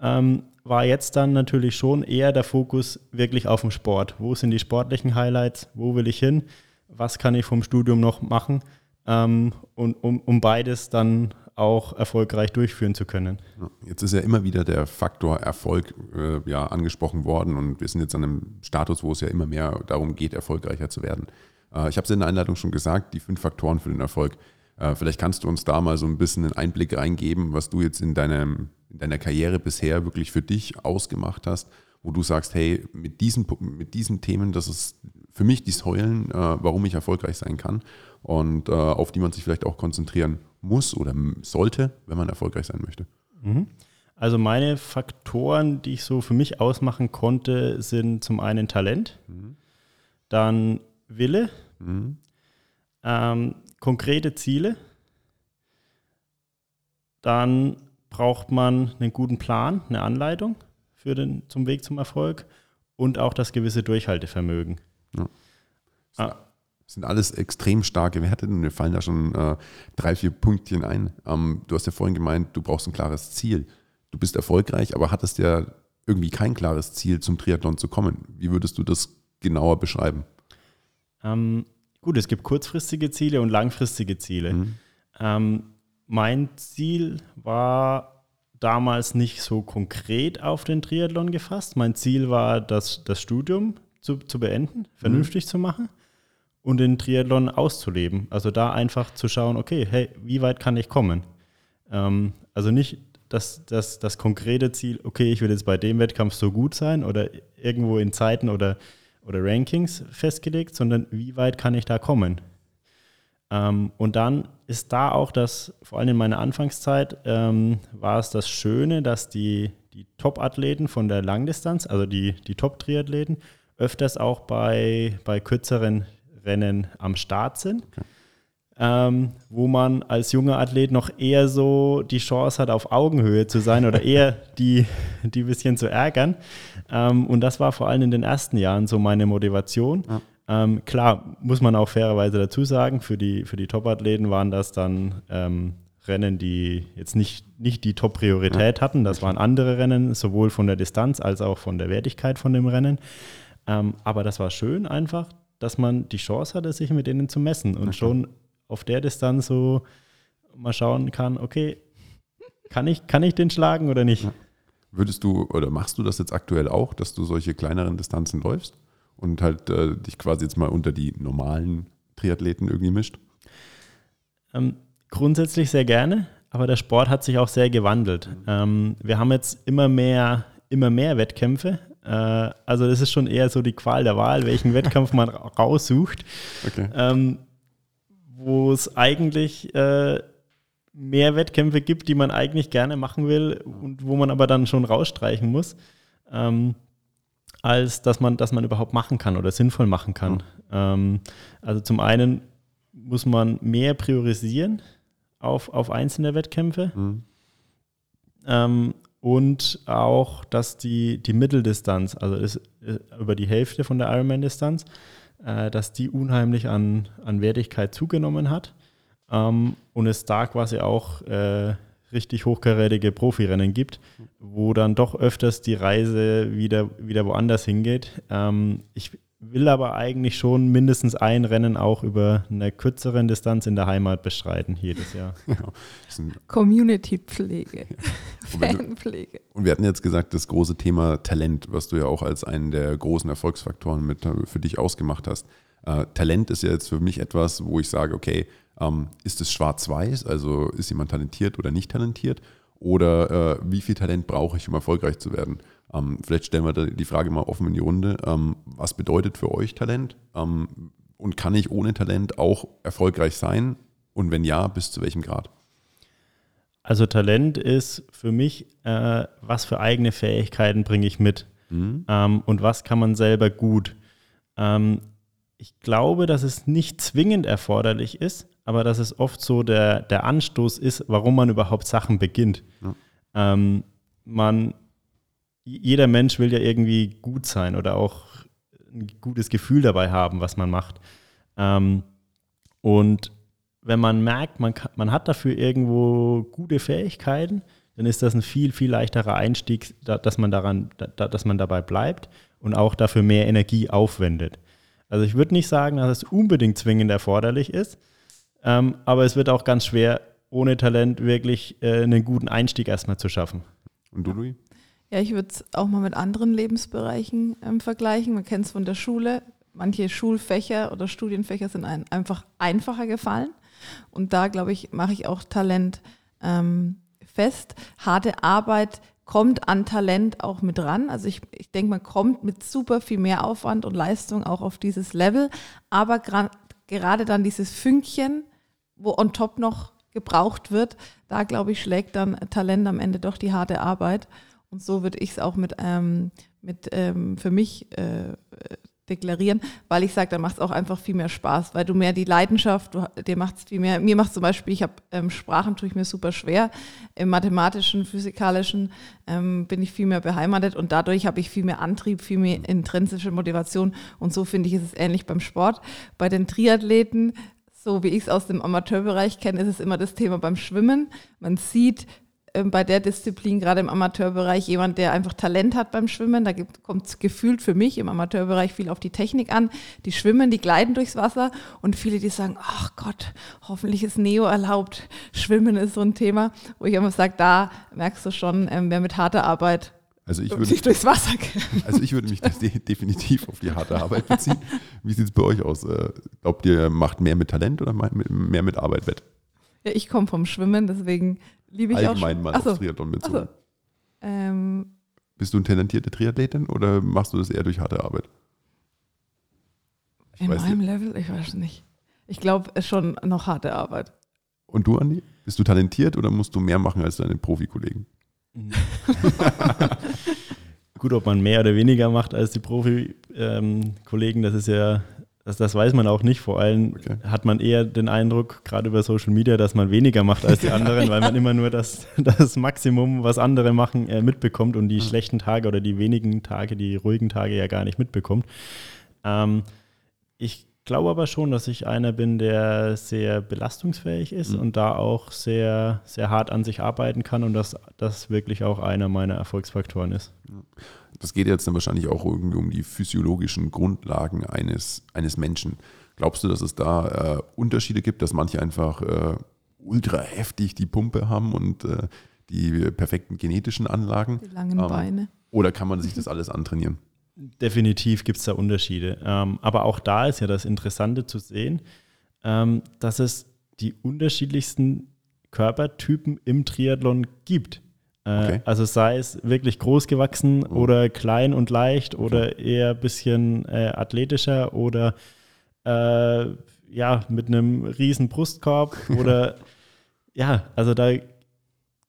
ähm, war jetzt dann natürlich schon eher der Fokus wirklich auf dem Sport. Wo sind die sportlichen Highlights? Wo will ich hin? Was kann ich vom Studium noch machen? Ähm, und um, um beides dann auch erfolgreich durchführen zu können. Jetzt ist ja immer wieder der Faktor Erfolg äh, ja, angesprochen worden und wir sind jetzt an einem Status, wo es ja immer mehr darum geht, erfolgreicher zu werden. Äh, ich habe es in der Einleitung schon gesagt, die fünf Faktoren für den Erfolg. Äh, vielleicht kannst du uns da mal so ein bisschen einen Einblick reingeben, was du jetzt in, deinem, in deiner Karriere bisher wirklich für dich ausgemacht hast, wo du sagst, hey, mit diesen, mit diesen Themen, das ist für mich die Säulen, äh, warum ich erfolgreich sein kann und äh, auf die man sich vielleicht auch konzentrieren muss oder sollte, wenn man erfolgreich sein möchte? Mhm. Also meine Faktoren, die ich so für mich ausmachen konnte, sind zum einen Talent, mhm. dann Wille, mhm. ähm, konkrete Ziele, dann braucht man einen guten Plan, eine Anleitung für den, zum Weg zum Erfolg und auch das gewisse Durchhaltevermögen. Ja. Ah, das sind alles extrem starke Werte und mir fallen da schon äh, drei, vier Punktchen ein. Ähm, du hast ja vorhin gemeint, du brauchst ein klares Ziel. Du bist erfolgreich, aber hattest ja irgendwie kein klares Ziel, zum Triathlon zu kommen. Wie würdest du das genauer beschreiben? Ähm, gut, es gibt kurzfristige Ziele und langfristige Ziele. Mhm. Ähm, mein Ziel war damals nicht so konkret auf den Triathlon gefasst. Mein Ziel war, das, das Studium zu, zu beenden, vernünftig mhm. zu machen und den Triathlon auszuleben. Also da einfach zu schauen, okay, hey, wie weit kann ich kommen? Ähm, also nicht das, das, das konkrete Ziel, okay, ich will jetzt bei dem Wettkampf so gut sein oder irgendwo in Zeiten oder, oder Rankings festgelegt, sondern wie weit kann ich da kommen? Ähm, und dann ist da auch das, vor allem in meiner Anfangszeit, ähm, war es das Schöne, dass die, die Top-Athleten von der Langdistanz, also die, die Top-Triathleten, öfters auch bei, bei kürzeren Rennen am Start sind. Okay. Ähm, wo man als junger Athlet noch eher so die Chance hat, auf Augenhöhe zu sein oder eher die, die ein bisschen zu ärgern. Ähm, und das war vor allem in den ersten Jahren so meine Motivation. Ja. Ähm, klar, muss man auch fairerweise dazu sagen, für die, für die Top-Athleten waren das dann ähm, Rennen, die jetzt nicht, nicht die Top-Priorität ja. hatten. Das waren andere Rennen, sowohl von der Distanz als auch von der Wertigkeit von dem Rennen. Ähm, aber das war schön einfach, dass man die Chance hatte, sich mit denen zu messen und Okay. schon auf der Distanz so mal schauen kann, okay, kann ich, kann ich den schlagen oder nicht? Ja. Würdest du oder machst du das jetzt aktuell auch, dass du solche kleineren Distanzen läufst und halt äh, dich quasi jetzt mal unter die normalen Triathleten irgendwie mischt? Ähm, grundsätzlich sehr gerne, aber der Sport hat sich auch sehr gewandelt. Ähm, wir haben jetzt immer mehr, immer mehr Wettkämpfe. Äh, also das ist schon eher so die Qual der Wahl, welchen Wettkampf man ra- raussucht. Okay. ähm, wo es eigentlich äh, mehr Wettkämpfe gibt, die man eigentlich gerne machen will und wo man aber dann schon rausstreichen muss, ähm, als dass man, dass man überhaupt machen kann oder sinnvoll machen kann. Ähm, also zum einen muss man mehr priorisieren auf, auf einzelne Wettkämpfe Mhm. ähm, und auch, dass die, die Mitteldistanz, also ist, äh, über die Hälfte von der Ironman-Distanz, äh, dass die unheimlich an, an Wertigkeit zugenommen hat ähm, und es da quasi auch äh, richtig hochkarätige Profirennen gibt, wo dann doch öfters die Reise wieder, wieder woanders hingeht. Ähm, ich will aber eigentlich schon mindestens ein Rennen auch über eine kürzeren Distanz in der Heimat bestreiten jedes Jahr. Ein, Community-Pflege, Fanpflege. und wir hatten jetzt gesagt, das große Thema Talent, was du ja auch als einen der großen Erfolgsfaktoren mit äh, für dich ausgemacht hast. Äh, Talent ist ja jetzt für mich etwas, wo ich sage, okay, ähm, ist es schwarz-weiß, also ist jemand talentiert oder nicht talentiert? Oder äh, wie viel Talent brauche ich, um erfolgreich zu werden? Ähm, vielleicht stellen wir die Frage mal offen in die Runde. Ähm, was bedeutet für euch Talent? Ähm, und kann ich ohne Talent auch erfolgreich sein? Und wenn ja, bis zu welchem Grad? Also Talent ist für mich, äh, was für eigene Fähigkeiten bringe ich mit Mhm. ähm, und was kann man selber gut. Ähm, ich glaube, dass es nicht zwingend erforderlich ist, aber dass es oft so der, der Anstoß ist, warum man überhaupt Sachen beginnt. Ja. Ähm, man, jeder Mensch will ja irgendwie gut sein oder auch ein gutes Gefühl dabei haben, was man macht. Ähm, und wenn man merkt, man, kann, man hat dafür irgendwo gute Fähigkeiten, dann ist das ein viel, viel leichterer Einstieg, da, dass, man daran, da, dass man dabei bleibt und auch dafür mehr Energie aufwendet. Also ich würde nicht sagen, dass es unbedingt zwingend erforderlich ist, ähm, aber es wird auch ganz schwer, ohne Talent wirklich äh, einen guten Einstieg erstmal zu schaffen. Und du, Louis? Ja, ich würde es auch mal mit anderen Lebensbereichen ähm, vergleichen. Man kennt es von der Schule. Manche Schulfächer oder Studienfächer sind ein, einfach einfacher gefallen. Und da, glaube ich, mache ich auch Talent ähm, fest. Harte Arbeit kommt an Talent auch mit ran. Also ich, ich denke, man kommt mit super viel mehr Aufwand und Leistung auch auf dieses Level. Aber gerade dann dieses Fünkchen, wo on top noch gebraucht wird, da glaube ich, schlägt dann Talent am Ende doch die harte Arbeit. Und so würde ich es auch mit, ähm, mit ähm, für mich äh, deklarieren, weil ich sage, dann macht es auch einfach viel mehr Spaß, weil du mehr die Leidenschaft, du, dir macht es viel mehr, mir macht zum Beispiel, ich habe ähm, Sprachen tue ich mir super schwer, im mathematischen, physikalischen ähm, bin ich viel mehr beheimatet und dadurch habe ich viel mehr Antrieb, viel mehr intrinsische Motivation und so finde ich, ist es ähnlich beim Sport. Bei den Triathleten, so wie ich es aus dem Amateurbereich kenne, ist es immer das Thema beim Schwimmen. Man sieht ähm, bei der Disziplin, gerade im Amateurbereich, jemand, der einfach Talent hat beim Schwimmen. Da kommt es gefühlt für mich im Amateurbereich viel auf die Technik an. Die schwimmen, die gleiten durchs Wasser und viele, die sagen, ach Gott, hoffentlich ist Neo erlaubt. Schwimmen ist so ein Thema, wo ich immer sage, da merkst du schon, ähm, wer mit harter Arbeit Also ich würde, durchs Wasser also ich würde mich de definitiv auf die harte Arbeit beziehen. Wie sieht es bei euch aus? Äh, Glaubt ihr, macht mehr mit Talent oder mehr mit Arbeit wett? Ja, ich komme vom Schwimmen, deswegen liebe ich Allgemein auch. mal Achso, aufs Triathlon bezogen. achso. Ähm, Bist du eine talentierte Triathletin oder machst du das eher durch harte Arbeit? Ich in meinem nicht. Level, ich weiß nicht. Ich glaube, es ist schon noch harte Arbeit. Und du, Andi? Bist du talentiert oder musst du mehr machen als deine Profikollegen? Gut, ob man mehr oder weniger macht als die Profi-Kollegen, das ist ja, das, das weiß man auch nicht. Vor allem Okay. hat man eher den Eindruck, gerade über Social Media, dass man weniger macht als die anderen, weil man immer nur das, das Maximum, was andere machen, äh, mitbekommt und die schlechten Tage oder die wenigen Tage, die ruhigen Tage ja gar nicht mitbekommt. Ähm, ich glaube aber schon, dass ich einer bin, der sehr belastungsfähig ist mhm. und da auch sehr, sehr hart an sich arbeiten kann und dass das wirklich auch einer meiner Erfolgsfaktoren ist. Das geht jetzt dann wahrscheinlich auch irgendwie um die physiologischen Grundlagen eines, eines Menschen. Glaubst du, dass es da äh, Unterschiede gibt, dass manche einfach äh, ultra heftig die Pumpe haben und äh, die perfekten genetischen Anlagen? Die langen ähm, Beine. Oder kann man sich das alles antrainieren? Definitiv gibt es da Unterschiede. Ähm, aber auch da ist ja das Interessante zu sehen, ähm, dass es die unterschiedlichsten Körpertypen im Triathlon gibt. Äh, okay. Also sei es wirklich groß gewachsen oh. oder klein und leicht okay. oder eher ein bisschen äh, athletischer oder äh, ja, mit einem riesen Brustkorb oder ja, also da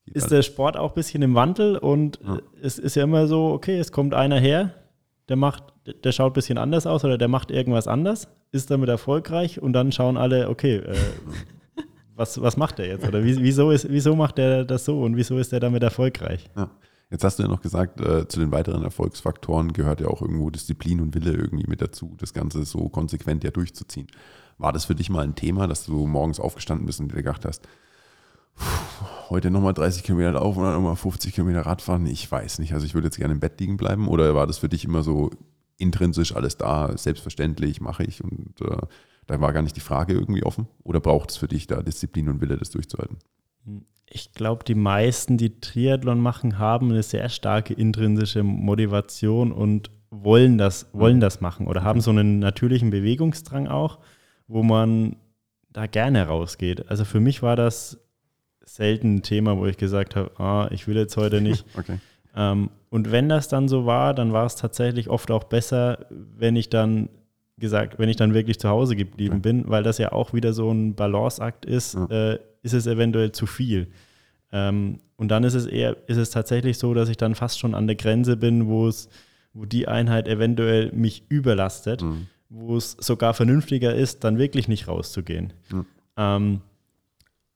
ist der Sport auch ein bisschen im Wandel und ja. es ist ja immer so, okay, es kommt einer her, der macht, der schaut ein bisschen anders aus oder der macht irgendwas anders, ist damit erfolgreich und dann schauen alle, okay, äh, was, was macht der jetzt? Oder wieso, ist, wieso macht der das so und wieso ist der damit erfolgreich? Ja. Jetzt hast du ja noch gesagt, äh, zu den weiteren Erfolgsfaktoren gehört ja auch irgendwo Disziplin und Wille irgendwie mit dazu, das Ganze so konsequent ja durchzuziehen. War das für dich mal ein Thema, dass du morgens aufgestanden bist und dir gedacht hast, heute nochmal 30 Kilometer laufen oder nochmal 50 Kilometer Radfahren? Ich weiß nicht. Also ich würde jetzt gerne im Bett liegen bleiben. Oder war das für dich immer so intrinsisch alles da, selbstverständlich, mache ich und äh, da war gar nicht die Frage irgendwie offen? Oder braucht es für dich da Disziplin und Wille, das durchzuhalten? Ich glaube, die meisten, die Triathlon machen, haben eine sehr starke intrinsische Motivation und wollen das, wollen das machen oder haben so einen natürlichen Bewegungsdrang auch, wo man da gerne rausgeht. Also für mich war das selten ein Thema, wo ich gesagt habe, ah, ich will jetzt heute nicht. okay. ähm, und wenn das dann so war, dann war es tatsächlich oft auch besser, wenn ich dann gesagt, wenn ich dann wirklich zu Hause geblieben okay. bin, weil das ja auch wieder so ein Balanceakt ist, ja. äh, ist es eventuell zu viel. Ähm, und dann ist es eher, ist es tatsächlich so, dass ich dann fast schon an der Grenze bin, wo es, wo die Einheit eventuell mich überlastet, mhm. wo es sogar vernünftiger ist, dann wirklich nicht rauszugehen. Mhm. Ähm,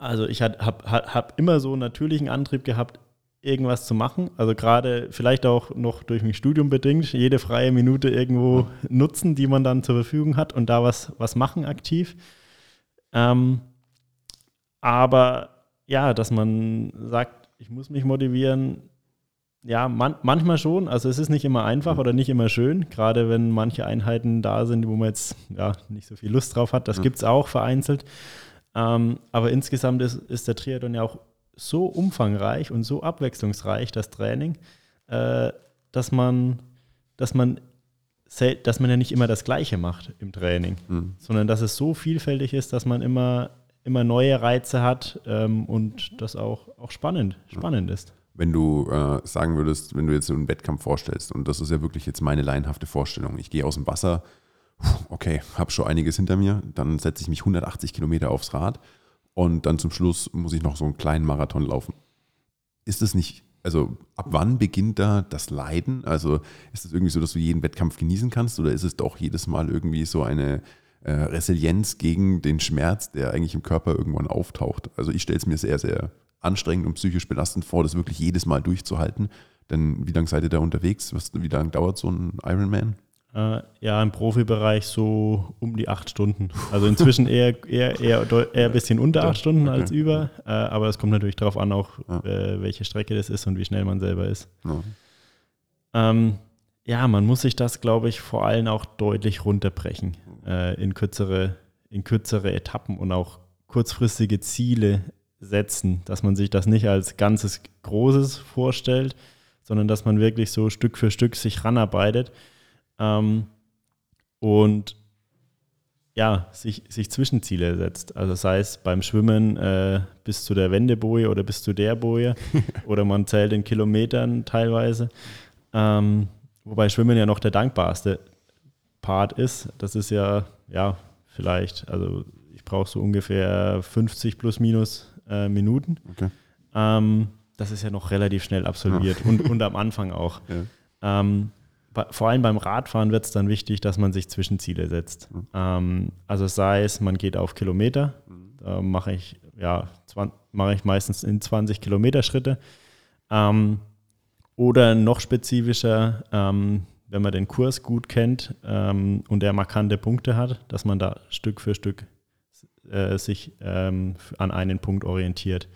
also ich habe hab, hab immer so einen natürlichen Antrieb gehabt, irgendwas zu machen. Also gerade vielleicht auch noch durch mein Studium bedingt, jede freie Minute irgendwo nutzen, die man dann zur Verfügung hat und da was, was machen aktiv. Ähm, aber ja, dass man sagt, ich muss mich motivieren, ja, man, manchmal schon. Also es ist nicht immer einfach oder nicht immer schön, gerade wenn manche Einheiten da sind, wo man jetzt ja, nicht so viel Lust drauf hat. Das gibt es auch vereinzelt. Ähm, aber insgesamt ist, ist der Triathlon ja auch so umfangreich und so abwechslungsreich, das Training, äh, dass man, dass man dass man ja nicht immer das Gleiche macht im Training, mhm. sondern dass es so vielfältig ist, dass man immer, immer neue Reize hat ähm, und das auch, auch spannend, spannend ja. ist. Wenn du äh, sagen würdest, wenn du jetzt so einen Wettkampf vorstellst, und das ist ja wirklich jetzt meine laienhafte Vorstellung, ich gehe aus dem Wasser, okay, habe schon einiges hinter mir, dann setze ich mich 180 Kilometer aufs Rad und dann zum Schluss muss ich noch so einen kleinen Marathon laufen. Ist es nicht, also ab wann beginnt da das Leiden? Also ist es irgendwie so, dass du jeden Wettkampf genießen kannst oder ist es doch jedes Mal irgendwie so eine äh, Resilienz gegen den Schmerz, der eigentlich im Körper irgendwann auftaucht? Also ich stelle es mir sehr, sehr anstrengend und psychisch belastend vor, das wirklich jedes Mal durchzuhalten. Denn wie lange seid ihr da unterwegs? wie lange dauert so ein Ironman? Äh, ja, im Profibereich so um die acht Stunden. Also inzwischen eher, eher, eher, eher ein bisschen unter acht Stunden okay. als über. Äh, aber es kommt natürlich darauf an, auch ja. äh, welche Strecke das ist und wie schnell man selber ist. Ja, ähm, ja man muss sich das, glaube ich, vor allem auch deutlich runterbrechen äh, in, kürzere, in kürzere Etappen und auch kurzfristige Ziele setzen, dass man sich das nicht als ganzes Großes vorstellt, sondern dass man wirklich so Stück für Stück sich ranarbeitet ähm, und ja, sich, sich Zwischenziele setzt. Also sei es beim Schwimmen äh, bis zu der Wendeboje oder bis zu der Boje oder man zählt in Kilometern teilweise. Ähm, wobei Schwimmen ja noch der dankbarste Part ist. Das ist ja, ja, vielleicht, also ich brauche so ungefähr 50 plus minus äh, Minuten. Okay. Ähm, das ist ja noch relativ schnell absolviert ja. und, und am Anfang auch. Ja. Ähm, vor allem beim Radfahren wird es dann wichtig, dass man sich Zwischenziele setzt. Mhm. Ähm, also sei es, man geht auf Kilometer, mhm. da mache ich, ja, mache ich meistens in 20 Kilometer Schritte. Ähm, oder noch spezifischer, ähm, wenn man den Kurs gut kennt ähm, und er markante Punkte hat, dass man da Stück für Stück äh, sich ähm, an einen Punkt orientiert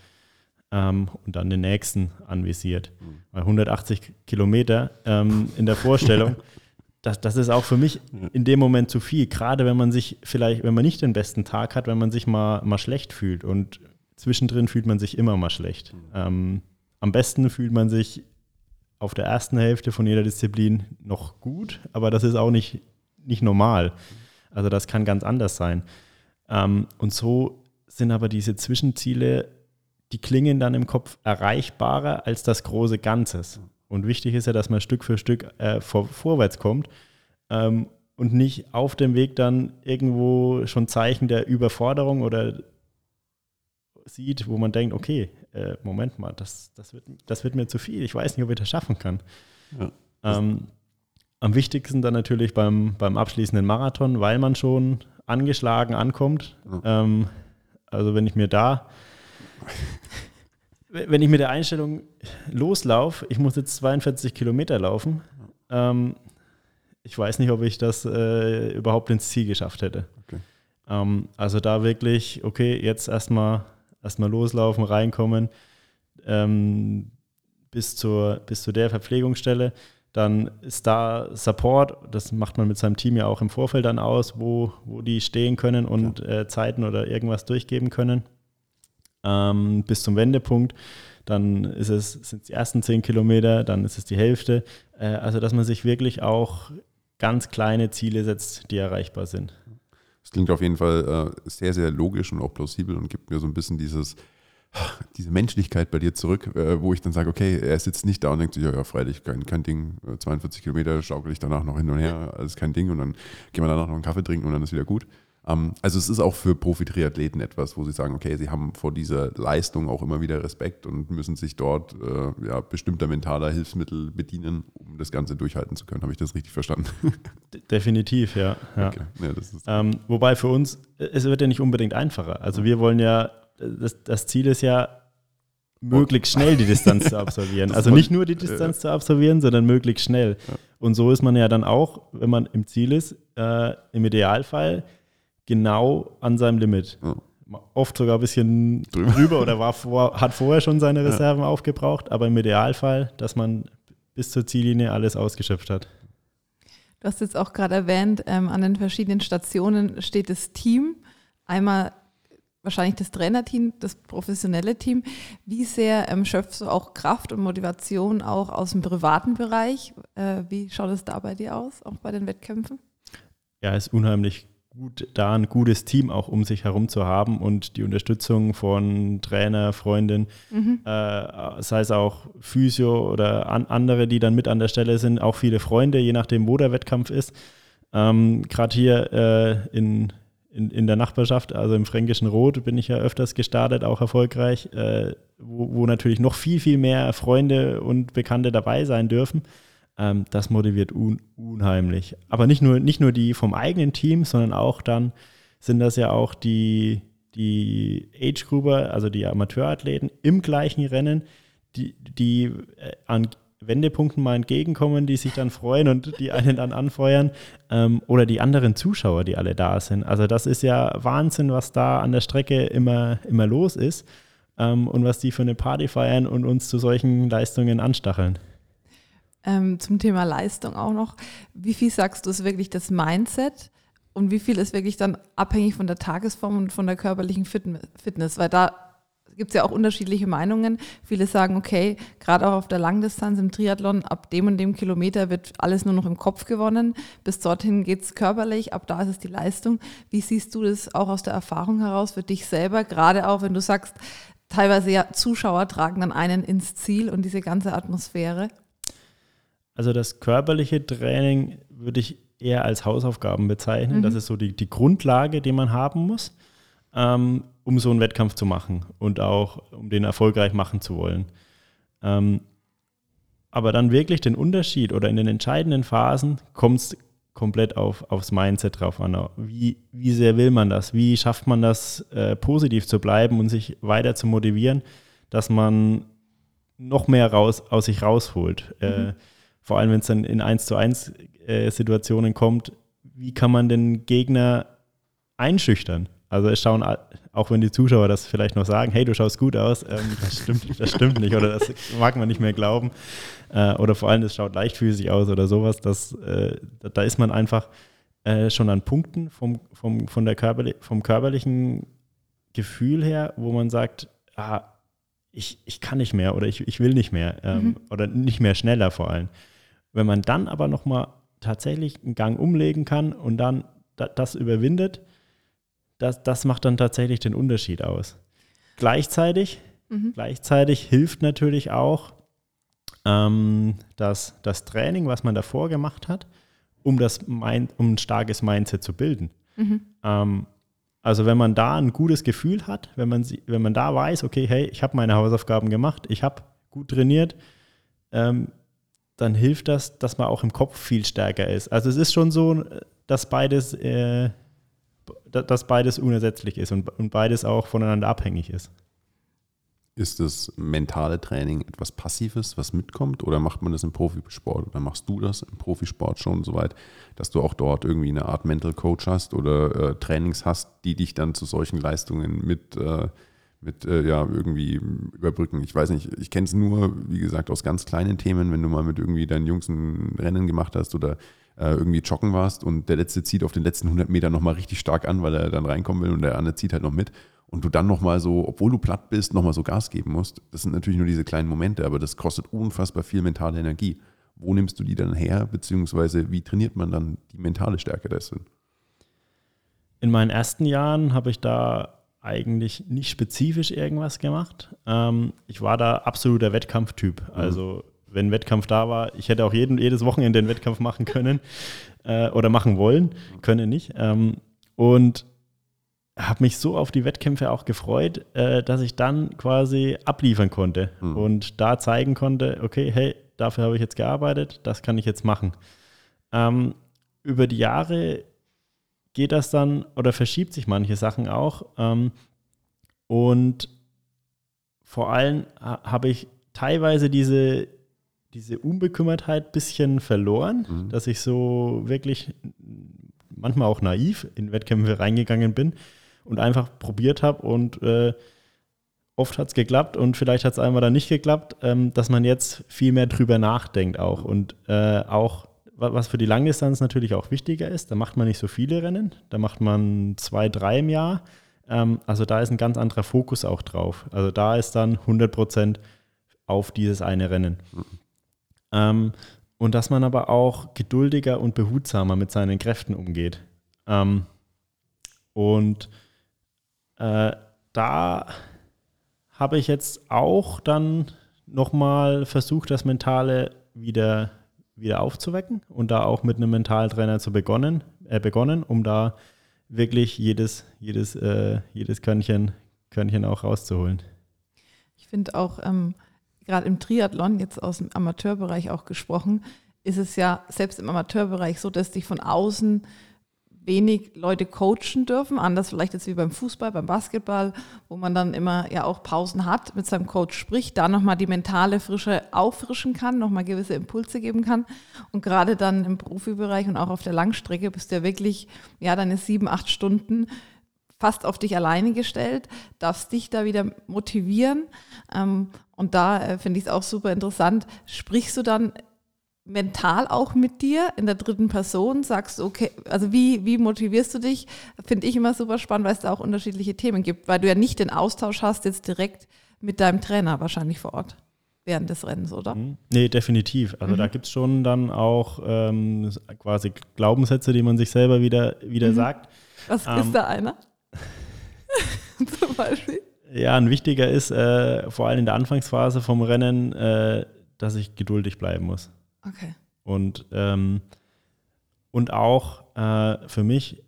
ähm, und dann den nächsten anvisiert. Mhm. Weil 180 Kilometer ähm, in der Vorstellung, das, das ist auch für mich in dem Moment zu viel. Gerade wenn man sich vielleicht, wenn man nicht den besten Tag hat, wenn man sich mal, mal schlecht fühlt. Und zwischendrin fühlt man sich immer mal schlecht. Mhm. Ähm, am besten fühlt man sich auf der ersten Hälfte von jeder Disziplin noch gut, aber das ist auch nicht, nicht normal. Also das kann ganz anders sein. Ähm, und so sind aber diese Zwischenziele, die klingen dann im Kopf erreichbarer als das große Ganzes. Und wichtig ist ja, dass man Stück für Stück äh, vor, vorwärts kommt ähm, und nicht auf dem Weg dann irgendwo schon Zeichen der Überforderung oder sieht, wo man denkt, okay, äh, Moment mal, das, das, wird, das wird mir zu viel, ich weiß nicht, ob ich das schaffen kann. Ja. Ähm, am wichtigsten dann natürlich beim, beim abschließenden Marathon, weil man schon angeschlagen ankommt. Ja. Ähm, also wenn ich mir da, wenn ich mit der Einstellung loslaufe, ich muss jetzt 42 Kilometer laufen, ähm, ich weiß nicht, ob ich das äh, überhaupt ins Ziel geschafft hätte. Okay. Ähm, also da wirklich, okay, jetzt erstmal erstmal loslaufen, reinkommen, ähm, bis, zur, bis zu der Verpflegungsstelle. Dann ist da Support, das macht man mit seinem Team ja auch im Vorfeld dann aus, wo, wo die stehen können und äh, Zeiten oder irgendwas durchgeben können. Ähm, bis zum Wendepunkt. Dann ist es, sind es die ersten zehn Kilometer, dann ist es die Hälfte. Äh, also, dass man sich wirklich auch ganz kleine Ziele setzt, die erreichbar sind. Das klingt auf jeden Fall äh, sehr, sehr logisch und auch plausibel und gibt mir so ein bisschen dieses, diese Menschlichkeit bei dir zurück, äh, wo ich dann sage, okay, er sitzt nicht da und denkt sich, ja, ja freilich, kein, kein Ding, 42 äh, Kilometer schaukel ich danach noch hin und her, alles kein Ding und dann gehen wir danach noch einen Kaffee trinken und dann ist wieder gut. Ähm, also es ist auch für Profi-Triathleten etwas, wo sie sagen, okay, sie haben vor dieser Leistung auch immer wieder Respekt und müssen sich dort äh, ja, bestimmter mentaler Hilfsmittel bedienen, um das Ganze durchhalten zu können. Habe ich das richtig verstanden? Definitiv, ja. ja. Okay. ja ähm, wobei für uns, es wird ja nicht unbedingt einfacher. Also wir wollen ja, das, das Ziel ist ja, möglichst schnell die Distanz zu absolvieren. Also nicht nur die Distanz zu absolvieren, sondern möglichst schnell. Und so ist man ja dann auch, wenn man im Ziel ist, äh, im Idealfall genau an seinem Limit. Ja. Oft sogar ein bisschen drüber, drüber oder war vor, hat vorher schon seine Reserven ja. aufgebraucht, aber im Idealfall, dass man bis zur Ziellinie alles ausgeschöpft hat. Du hast jetzt auch gerade erwähnt, ähm, an den verschiedenen Stationen steht das Team. Einmal wahrscheinlich das Trainerteam, das professionelle Team. Wie sehr ähm, schöpfst du auch Kraft und Motivation auch aus dem privaten Bereich? Äh, wie schaut es da bei dir aus, auch bei den Wettkämpfen? Ja, es ist unheimlich gut, da ein gutes Team auch um sich herum zu haben und die Unterstützung von Trainer, Freundin, mhm. äh, sei es auch Physio oder an, andere, die dann mit an der Stelle sind, auch viele Freunde, je nachdem, wo der Wettkampf ist. Ähm, Gerade hier äh, in, in, in der Nachbarschaft, also im Fränkischen Rot, bin ich ja öfters gestartet, auch erfolgreich, äh, wo, wo natürlich noch viel, viel mehr Freunde und Bekannte dabei sein dürfen. Ähm, das motiviert un unheimlich. Aber nicht nur, nicht nur die vom eigenen Team, sondern auch dann sind das ja auch die, die Age-Gruppe, also die Amateurathleten im gleichen Rennen, die, die äh, an Wendepunkten mal entgegenkommen, die sich dann freuen und die einen dann anfeuern. Ähm, oder die anderen Zuschauer, die alle da sind. Also das ist ja Wahnsinn, was da an der Strecke immer, immer los ist ähm, und was die für eine Party feiern und uns zu solchen Leistungen anstacheln. Ähm, zum Thema Leistung auch noch. Wie viel sagst du ist wirklich das Mindset und wie viel ist wirklich dann abhängig von der Tagesform und von der körperlichen Fitness? Weil da gibt es ja auch unterschiedliche Meinungen. Viele sagen, okay, gerade auch auf der Langdistanz im Triathlon, ab dem und dem Kilometer wird alles nur noch im Kopf gewonnen. Bis dorthin geht es körperlich, ab da ist es die Leistung. Wie siehst du das auch aus der Erfahrung heraus für dich selber? Gerade auch, wenn du sagst, teilweise ja Zuschauer tragen dann einen ins Ziel und diese ganze Atmosphäre. Also das körperliche Training würde ich eher als Hausaufgaben bezeichnen. Mhm. Das ist so die, die Grundlage, die man haben muss, ähm, um so einen Wettkampf zu machen und auch um den erfolgreich machen zu wollen. Ähm, aber dann wirklich den Unterschied oder in den entscheidenden Phasen kommt es komplett auf, aufs Mindset drauf an. Wie, wie sehr will man das? Wie schafft man das, äh, positiv zu bleiben und sich weiter zu motivieren, dass man noch mehr raus, aus sich rausholt? Äh, mhm. Äh, vor allem wenn es dann in 1 zu 1 äh, Situationen kommt, wie kann man den Gegner einschüchtern? Also es schauen, auch wenn die Zuschauer das vielleicht noch sagen, hey, du schaust gut aus, ähm, das, stimmt, das stimmt nicht oder das mag man nicht mehr glauben. Äh, oder vor allem, es schaut leichtfüßig aus oder sowas. Das, äh, da ist man einfach äh, schon an Punkten vom, vom, von der körperli vom körperlichen Gefühl her, wo man sagt, ah, ich, ich kann nicht mehr oder ich, ich will nicht mehr ähm, mhm. oder nicht mehr schneller vor allem. Wenn man dann aber nochmal tatsächlich einen Gang umlegen kann und dann das überwindet, das, das macht dann tatsächlich den Unterschied aus. Gleichzeitig, mhm. gleichzeitig hilft natürlich auch ähm, das, das Training, was man davor gemacht hat, um, das Mind, um ein starkes Mindset zu bilden. Mhm. Ähm, also wenn man da ein gutes Gefühl hat, wenn man, wenn man da weiß, okay, hey, ich habe meine Hausaufgaben gemacht, ich habe gut trainiert, ähm, dann hilft das, dass man auch im Kopf viel stärker ist. Also es ist schon so, dass beides äh, dass beides unersetzlich ist und, und beides auch voneinander abhängig ist. Ist das mentale Training etwas Passives, was mitkommt, oder macht man das im Profisport? Oder machst du das im Profisport schon so weit, dass du auch dort irgendwie eine Art Mental Coach hast oder äh, Trainings hast, die dich dann zu solchen Leistungen mit, äh, mit äh, ja, irgendwie überbrücken? Ich weiß nicht, ich kenne es nur, wie gesagt, aus ganz kleinen Themen, wenn du mal mit irgendwie deinen Jungs ein Rennen gemacht hast oder äh, irgendwie joggen warst und der letzte zieht auf den letzten 100 Metern nochmal richtig stark an, weil er dann reinkommen will und der andere zieht halt noch mit und du dann nochmal so, obwohl du platt bist, nochmal so Gas geben musst. Das sind natürlich nur diese kleinen Momente, aber das kostet unfassbar viel mentale Energie. Wo nimmst du die dann her, beziehungsweise wie trainiert man dann die mentale Stärke dessen? In meinen ersten Jahren habe ich da eigentlich nicht spezifisch irgendwas gemacht. Ähm, ich war da absoluter Wettkampftyp. Mhm. Also wenn Wettkampf da war, ich hätte auch jeden, jedes Wochenende den Wettkampf machen können äh, oder machen wollen, können nicht. Ähm, und habe mich so auf die Wettkämpfe auch gefreut, äh, dass ich dann quasi abliefern konnte mhm. und da zeigen konnte, okay, hey, dafür habe ich jetzt gearbeitet, das kann ich jetzt machen. Ähm, über die Jahre geht das dann oder verschiebt sich manche Sachen auch. Ähm, und vor allem habe ich teilweise diese diese Unbekümmertheit ein bisschen verloren, mhm. dass ich so wirklich manchmal auch naiv in Wettkämpfe reingegangen bin und einfach probiert habe und äh, oft hat es geklappt und vielleicht hat es einmal dann nicht geklappt, ähm, dass man jetzt viel mehr drüber nachdenkt auch und äh, auch was für die Langdistanz natürlich auch wichtiger ist, da macht man nicht so viele Rennen, da macht man zwei, drei im Jahr. Ähm, also da ist ein ganz anderer Fokus auch drauf. Also da ist dann 100 Prozent auf dieses eine Rennen. Mhm. Und dass man aber auch geduldiger und behutsamer mit seinen Kräften umgeht. Ähm, und äh, da habe ich jetzt auch dann nochmal versucht, das Mentale wieder, wieder aufzuwecken und da auch mit einem Mentaltrainer zu begonnen, äh, begonnen, um da wirklich jedes, jedes, äh, jedes Körnchen, Körnchen auch rauszuholen. Ich finde auch, ähm, gerade im Triathlon, jetzt aus dem Amateurbereich auch gesprochen, ist es ja selbst im Amateurbereich so, dass dich von außen wenig Leute coachen dürfen, anders vielleicht jetzt wie beim Fußball, beim Basketball, wo man dann immer ja auch Pausen hat, mit seinem Coach spricht, da nochmal die mentale Frische auffrischen kann, nochmal gewisse Impulse geben kann. Und gerade dann im Profibereich und auch auf der Langstrecke bist du ja wirklich, ja, deine sieben, acht Stunden fast auf dich alleine gestellt, darfst dich da wieder motivieren. Ähm, und da äh, finde ich es auch super interessant. Sprichst du dann mental auch mit dir in der dritten Person? Sagst du, okay, also wie, wie motivierst du dich? Finde ich immer super spannend, weil es da auch unterschiedliche Themen gibt, weil du ja nicht den Austausch hast jetzt direkt mit deinem Trainer wahrscheinlich vor Ort während des Rennens, oder? Mhm. Nee, definitiv. Also mhm. da gibt es schon dann auch ähm, quasi Glaubenssätze, die man sich selber wieder, wieder mhm. sagt. Was ähm, ist da einer? Zum Beispiel? Ja, ein wichtiger ist, äh, vor allem in der Anfangsphase vom Rennen, äh, dass ich geduldig bleiben muss. Okay. Und, ähm, und auch äh, für mich,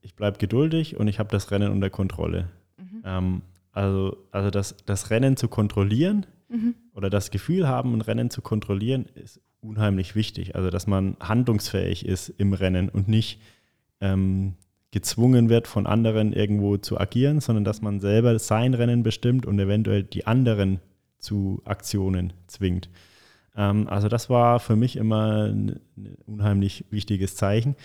ich bleibe geduldig und ich habe das Rennen unter Kontrolle. Mhm. Ähm, also also das, das Rennen zu kontrollieren mhm. oder das Gefühl haben, ein Rennen zu kontrollieren, ist unheimlich wichtig. Also dass man handlungsfähig ist im Rennen und nicht ähm, gezwungen wird, von anderen irgendwo zu agieren, sondern dass man selber sein Rennen bestimmt und eventuell die anderen zu Aktionen zwingt. Ähm, also das war für mich immer ein, unheimlich wichtiges Zeichen,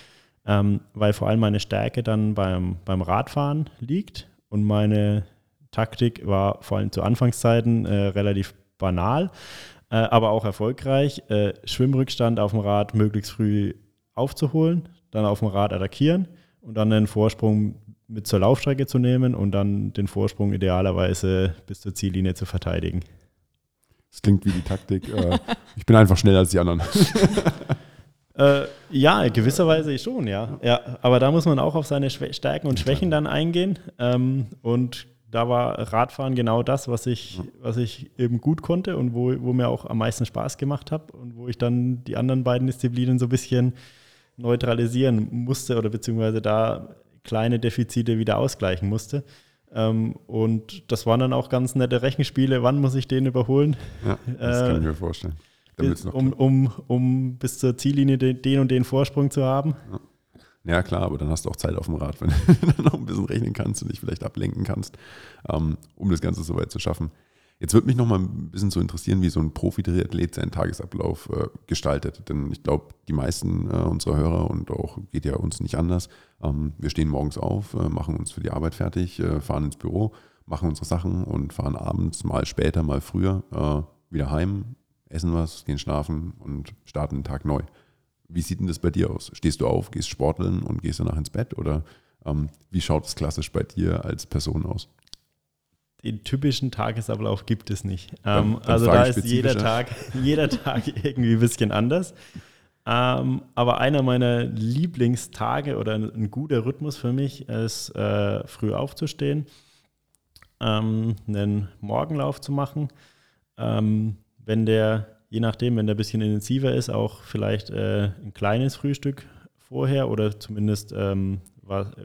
ähm, weil vor allem meine Stärke dann beim, beim Radfahren liegt und meine Taktik war vor allem zu Anfangszeiten äh, relativ banal, äh, aber auch erfolgreich. Äh, Schwimmrückstand auf dem Rad möglichst früh aufzuholen, dann auf dem Rad attackieren und dann einen Vorsprung mit zur Laufstrecke zu nehmen und dann den Vorsprung idealerweise bis zur Ziellinie zu verteidigen. Das klingt wie die Taktik. Äh, ich bin einfach schneller als die anderen. Äh, ja, gewisserweise schon, ja. ja. Aber da muss man auch auf seine Schwä Stärken und Schwächen dann eingehen. Ähm, und da war Radfahren genau das, was ich, was ich eben gut konnte und wo, wo mir auch am meisten Spaß gemacht hat und wo ich dann die anderen beiden Disziplinen so ein bisschen neutralisieren musste oder beziehungsweise da kleine Defizite wieder ausgleichen musste. Ähm, und das waren dann auch ganz nette Rechenspiele. Wann muss ich den überholen? Ja, das äh, kann ich mir vorstellen. Um, um, um bis zur Ziellinie den, den und den Vorsprung zu haben. Ja. Ja, klar, aber dann hast du auch Zeit auf dem Rad, wenn du dann noch ein bisschen rechnen kannst und dich vielleicht ablenken kannst, ähm, um das Ganze so weit zu schaffen. Jetzt würde mich noch mal ein bisschen so interessieren, wie so ein Profi-Triathlet seinen Tagesablauf äh, gestaltet. Denn ich glaube, die meisten äh, unserer Hörer und auch geht ja uns nicht anders. Ähm, wir stehen morgens auf, äh, machen uns für die Arbeit fertig, äh, fahren ins Büro, machen unsere Sachen und fahren abends mal später, mal früher äh, wieder heim, essen was, gehen schlafen und starten den Tag neu. Wie sieht denn das bei dir aus? Stehst du auf, gehst sporteln und gehst danach ins Bett? Oder ähm, wie schaut es klassisch bei dir als Person aus? den typischen Tagesablauf gibt es nicht. Ähm, also da ist jeder Tag, jeder Tag irgendwie ein bisschen anders. Ähm, aber einer meiner Lieblingstage oder ein, ein guter Rhythmus für mich ist, äh, früh aufzustehen, ähm, einen Morgenlauf zu machen. Ähm, wenn der, je nachdem, wenn der ein bisschen intensiver ist, auch vielleicht äh, ein kleines Frühstück vorher oder zumindest ähm,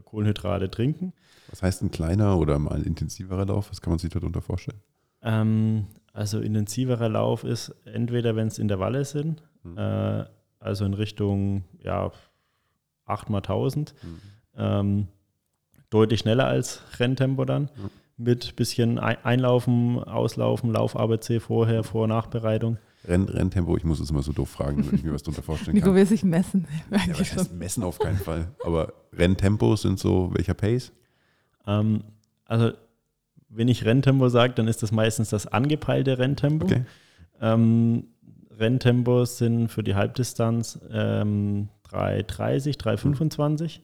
Kohlenhydrate trinken. Was heißt ein kleiner oder mal intensiverer Lauf? Was kann man sich darunter vorstellen? Ähm, also intensiverer Lauf ist entweder, wenn es Intervalle sind, mhm. äh, also in Richtung ja, 8 mal 1000, mhm. ähm, deutlich schneller als Renntempo dann. Mhm. Mit bisschen Einlaufen, Auslaufen, Lauf-ABC vorher, Vor- Nachbereitung. Renn, Renntempo, ich muss es immer so doof fragen, wenn ich mir was darunter vorstellen Nico kann. Nico will sich messen. Ja, was heißt messen auf keinen Fall. Aber Renntempo sind so, welcher Pace? Ähm, also, wenn ich Renntempo sage, dann ist das meistens das angepeilte Renntempo. Okay. Ähm, Renntempos sind für die Halbdistanz ähm, 3,30, 3,25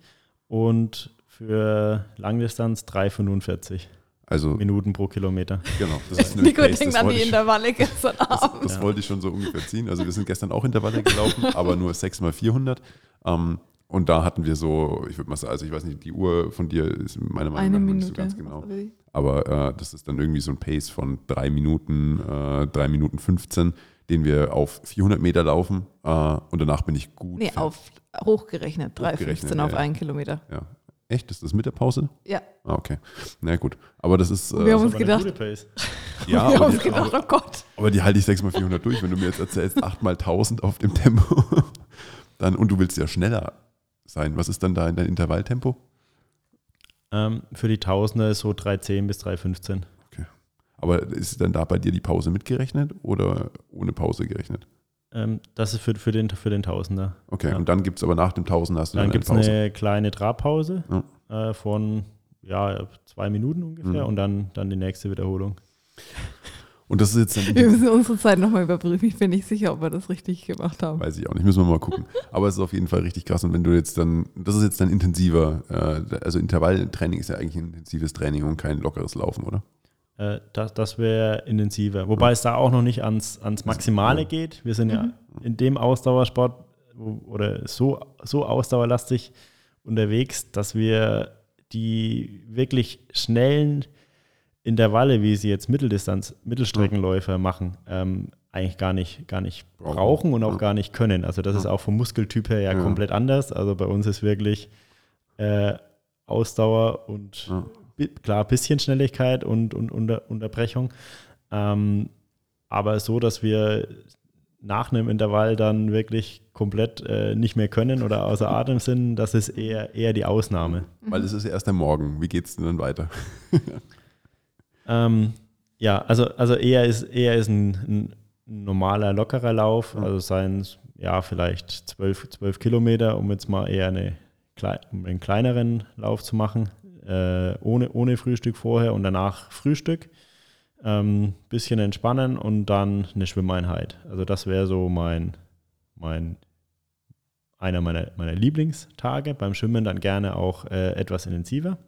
und für Langdistanz 3,45. Also, Minuten pro Kilometer. Genau. Das ist Nico Pace, denkt an die Intervalle gestern Abend. Das, das ja. wollte ich schon so ungefähr ziehen. Also wir sind gestern auch Intervalle gelaufen, aber nur 6 mal 400. Ähm, und da hatten wir so, ich würde mal sagen, also ich weiß nicht, die Uhr von dir ist meiner Meinung nach nicht so ganz genau. Aber äh, das ist dann irgendwie so ein Pace von drei Minuten, äh, drei Minuten 15, den wir auf 400 Meter laufen. Äh, und danach bin ich gut. Nee, auf hochgerechnet, 3,15 auf ja, einen Kilometer. Ja. Echt? Ist das mit der Pause? Ja. Ah, okay. Na gut. Aber das ist. wir haben uns gedacht. Ja, wir haben uns gedacht, oh Gott. Aber die halte ich 6 mal 400 durch. Wenn du mir jetzt erzählst, 8 mal 1000 auf dem Tempo, dann, und du willst ja schneller sein. Was ist dann da in dein Intervalltempo? Ähm, für die Tausender ist so 3,10 bis 3,15. Aber ist dann da bei dir die Pause mitgerechnet oder ohne Pause gerechnet? Ähm, das ist für, für, den, für den Tausender. Okay, ja. und dann gibt es aber nach dem Tausender hast du dann, dann gibt es eine kleine Trabpause ja. äh, von ja, zwei Minuten ungefähr mhm. und dann, dann die nächste Wiederholung. Und das ist jetzt dann. Wir müssen unsere Zeit nochmal überprüfen. Ich bin nicht sicher, ob wir das richtig gemacht haben. Weiß ich auch nicht. Müssen wir mal gucken. Aber es ist auf jeden Fall richtig krass. Und wenn du jetzt dann, das ist jetzt dann intensiver, äh, also Intervalltraining ist ja eigentlich ein intensives Training und kein lockeres Laufen, oder? Äh, das das wäre intensiver. Wobei ja. es da auch noch nicht ans, ans Maximale ja. geht. Wir sind mhm. ja in dem Ausdauersport oder so, so ausdauerlastig unterwegs, dass wir die wirklich schnellen Intervalle, wie sie jetzt Mitteldistanz, Mittelstreckenläufer machen, ähm, eigentlich gar nicht, gar nicht brauchen und auch gar nicht können. Also das ist auch vom Muskeltyp her ja, komplett anders. Also bei uns ist wirklich äh, Ausdauer und ja. Klar, bisschen Schnelligkeit und, und Unter Unterbrechung. Ähm, aber so, dass wir nach einem Intervall dann wirklich komplett äh, nicht mehr können oder außer Atem sind, das ist eher, eher die Ausnahme. Weil es ist erst der Morgen. Wie geht es denn dann weiter? Ähm, ja, also, also eher ist, eher ist ein, ein, ein normaler, lockerer Lauf, also seien es ja vielleicht zwölf, zwölf Kilometer, um jetzt mal eher eine, um einen kleineren Lauf zu machen, äh, ohne, ohne Frühstück vorher und danach Frühstück. Ähm, bisschen entspannen und dann eine Schwimmeinheit. Also das wäre so mein, mein einer meiner, meiner Lieblingstage. Beim Schwimmen dann gerne auch äh, etwas intensiver.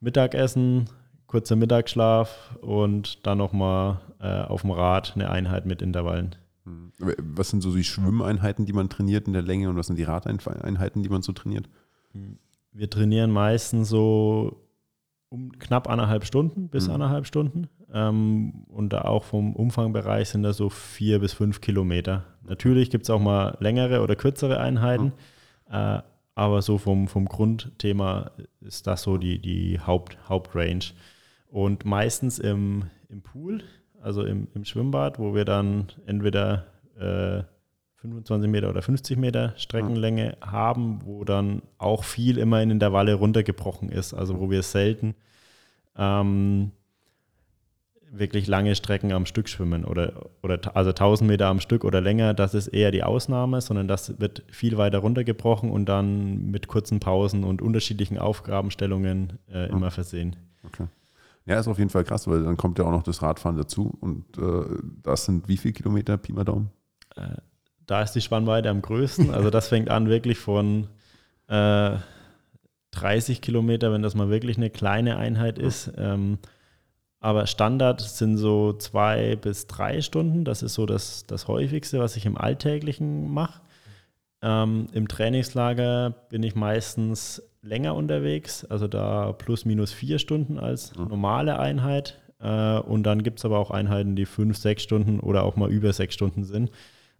Mittagessen, kurzer Mittagsschlaf und dann nochmal äh, auf dem Rad eine Einheit mit Intervallen. Hm. Was sind so die Schwimmeinheiten, die man trainiert in der Länge und was sind die Radeinheiten, die man so trainiert? Wir trainieren meistens so um knapp anderthalb Stunden bis mhm. anderthalb Stunden. Ähm, und auch vom Umfangbereich sind das so vier bis fünf Kilometer. Natürlich gibt es auch mal längere oder kürzere Einheiten, mhm. äh, aber so vom, vom Grundthema ist das so die, die Haupt, Hauptrange. Und meistens im, im Pool, also im, im Schwimmbad, wo wir dann entweder äh, 25 Meter oder 50 Meter Streckenlänge mhm. haben, wo dann auch viel immer in Intervalle runtergebrochen ist. Also wo wir selten ähm, wirklich lange Strecken am Stück schwimmen oder, oder also 1000 Meter am Stück oder länger, das ist eher die Ausnahme, sondern das wird viel weiter runtergebrochen und dann mit kurzen Pausen und unterschiedlichen Aufgabenstellungen äh, immer versehen. Okay. Ja, ist auf jeden Fall krass, weil dann kommt ja auch noch das Radfahren dazu und äh, das sind wie viele Kilometer, Pi mal Daumen? Äh, da ist die Spannweite am größten. Also das fängt an wirklich von äh, 30 Kilometer, wenn das mal wirklich eine kleine Einheit ist. Ähm, aber Standard sind so zwei bis drei Stunden. Das ist so das, das häufigste, was ich im Alltäglichen mache. Ähm, Im Trainingslager bin ich meistens länger unterwegs, also da plus minus vier Stunden als normale Einheit. Äh, und dann gibt es aber auch Einheiten, die fünf, sechs Stunden oder auch mal über sechs Stunden sind.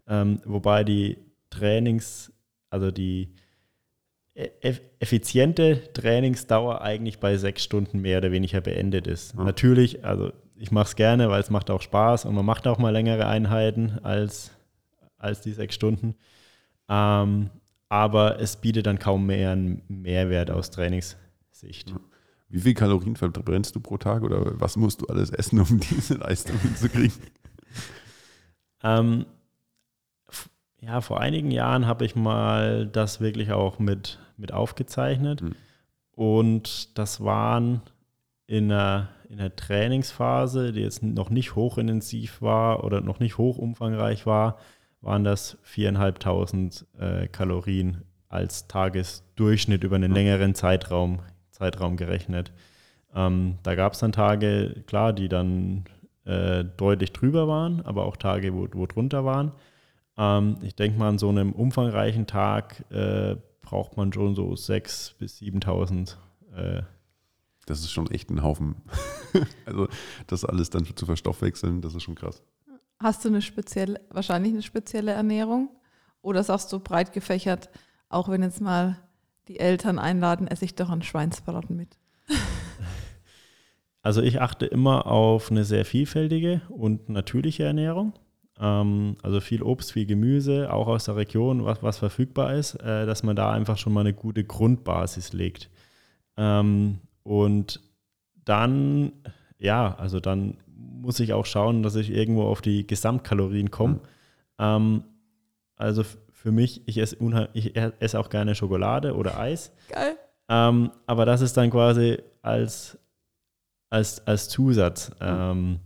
Ähm, wobei die Trainings, also die e-, effiziente Trainingsdauer eigentlich bei sechs Stunden mehr oder weniger beendet ist. Ja. Natürlich, also ich mache es gerne, weil es macht auch Spaß und man macht auch mal längere Einheiten als, als die sechs Stunden. Ähm, aber es bietet dann kaum mehr einen Mehrwert aus Trainingssicht. Wie viel Kalorien verbrennst du pro Tag oder was musst du alles essen, um diese Leistung zu kriegen? ähm, ja, vor einigen Jahren habe ich mal das wirklich auch mit, mit aufgezeichnet. Mhm. Und das waren in einer, in einer Trainingsphase, die jetzt noch nicht hochintensiv war oder noch nicht hochumfangreich war, waren das 4.500 äh, Kalorien als Tagesdurchschnitt über einen längeren Zeitraum, Zeitraum gerechnet. Ähm, da gab es dann Tage, klar, die dann äh, deutlich drüber waren, aber auch Tage, wo, wo drunter waren. Ähm, ich denke mal, an so einem umfangreichen Tag äh, braucht man schon so 6.000 bis 7.000. Äh, das ist schon echt ein Haufen. also das alles dann zu verstoffwechseln, das ist schon krass. Hast du eine spezielle, wahrscheinlich eine spezielle Ernährung? Oder sagst du breit gefächert, auch wenn jetzt mal die Eltern einladen, esse ich doch einen Schweinsbraten mit? Also ich achte immer auf eine sehr vielfältige und natürliche Ernährung. Ähm, also viel Obst, viel Gemüse, auch aus der Region, was, was verfügbar ist, äh, dass man da einfach schon mal eine gute Grundbasis legt. Ähm, und dann, ja, also dann muss ich auch schauen, dass ich irgendwo auf die Gesamtkalorien komme. Mhm. Ähm, also für mich, ich esse, ich esse auch gerne Schokolade oder Eis. Geil. Ähm, aber das ist dann quasi als, als, als Zusatz. Mhm. Ähm,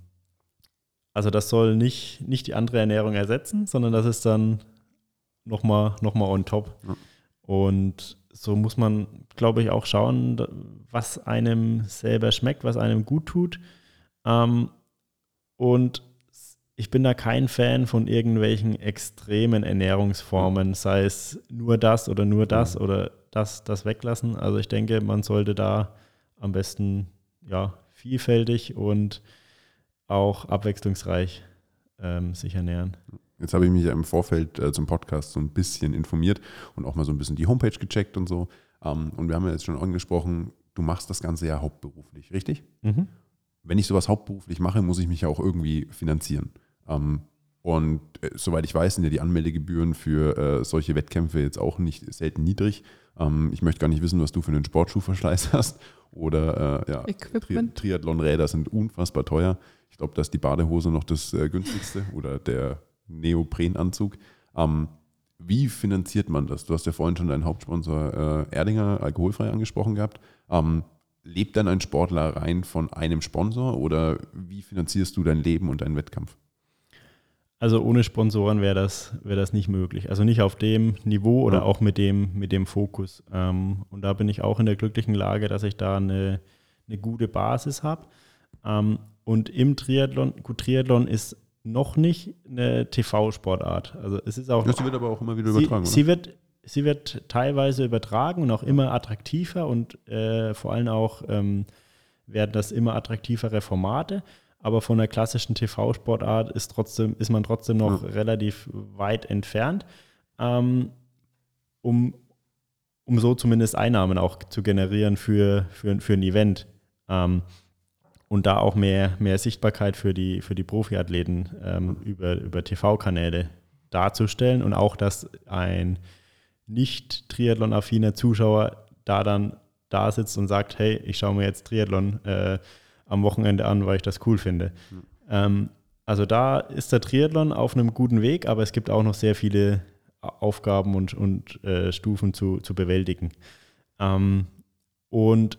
also das soll nicht, nicht die andere Ernährung ersetzen, sondern das ist dann nochmal noch mal on top. Ja. Und so muss man, glaube ich, auch schauen, was einem selber schmeckt, was einem gut tut. Ähm, und ich bin da kein Fan von irgendwelchen extremen Ernährungsformen, sei es nur das oder nur das ja. oder das, das weglassen. Also ich denke, man sollte da am besten ja, vielfältig und auch abwechslungsreich ähm, sich ernähren. Jetzt habe ich mich ja im Vorfeld äh, zum Podcast so ein bisschen informiert und auch mal so ein bisschen die Homepage gecheckt und so. Ähm, und wir haben ja jetzt schon angesprochen, du machst das Ganze ja hauptberuflich, richtig? Mhm. Wenn ich sowas hauptberuflich mache, muss ich mich ja auch irgendwie finanzieren. Ähm, und äh, soweit ich weiß, sind ja die Anmeldegebühren für äh, solche Wettkämpfe jetzt auch nicht selten niedrig. Ähm, ich möchte gar nicht wissen, was du für einen Sportschuhverschleiß hast. Oder äh, ja, Tri Triathlonräder sind unfassbar teuer. Ich glaube, dass die Badehose noch das äh, günstigste oder der Neoprenanzug. Ähm, wie finanziert man das? Du hast ja vorhin schon deinen Hauptsponsor äh, Erdinger alkoholfrei angesprochen gehabt. Ähm, lebt dann ein Sportler rein von einem Sponsor oder wie finanzierst du dein Leben und deinen Wettkampf? Also ohne Sponsoren wäre das, wär das nicht möglich. Also nicht auf dem Niveau oder ja. auch mit dem, mit dem Fokus. Ähm, und da bin ich auch in der glücklichen Lage, dass ich da eine, eine gute Basis habe. Ähm, und im Triathlon, gut, Triathlon ist noch nicht eine TV-Sportart. Also es ist auch. Ja, sie wird aber auch immer wieder übertragen. Sie, sie, wird, sie wird teilweise übertragen und auch immer attraktiver und äh, vor allem auch ähm, werden das immer attraktivere Formate aber von der klassischen TV-Sportart ist, trotzdem, ist man trotzdem noch ja. relativ weit entfernt, ähm, um, um so zumindest Einnahmen auch zu generieren für, für, für ein Event. Ähm, und da auch mehr, mehr Sichtbarkeit für die, für die Profiathleten ähm, über, über TV-Kanäle darzustellen und auch, dass ein nicht Triathlon-affiner Zuschauer da dann da sitzt und sagt, hey, ich schaue mir jetzt Triathlon äh, am Wochenende an, weil ich das cool finde. Mhm. Ähm, also da ist der Triathlon auf einem guten Weg, aber es gibt auch noch sehr viele Aufgaben und, und äh, Stufen zu, zu bewältigen. Ähm, und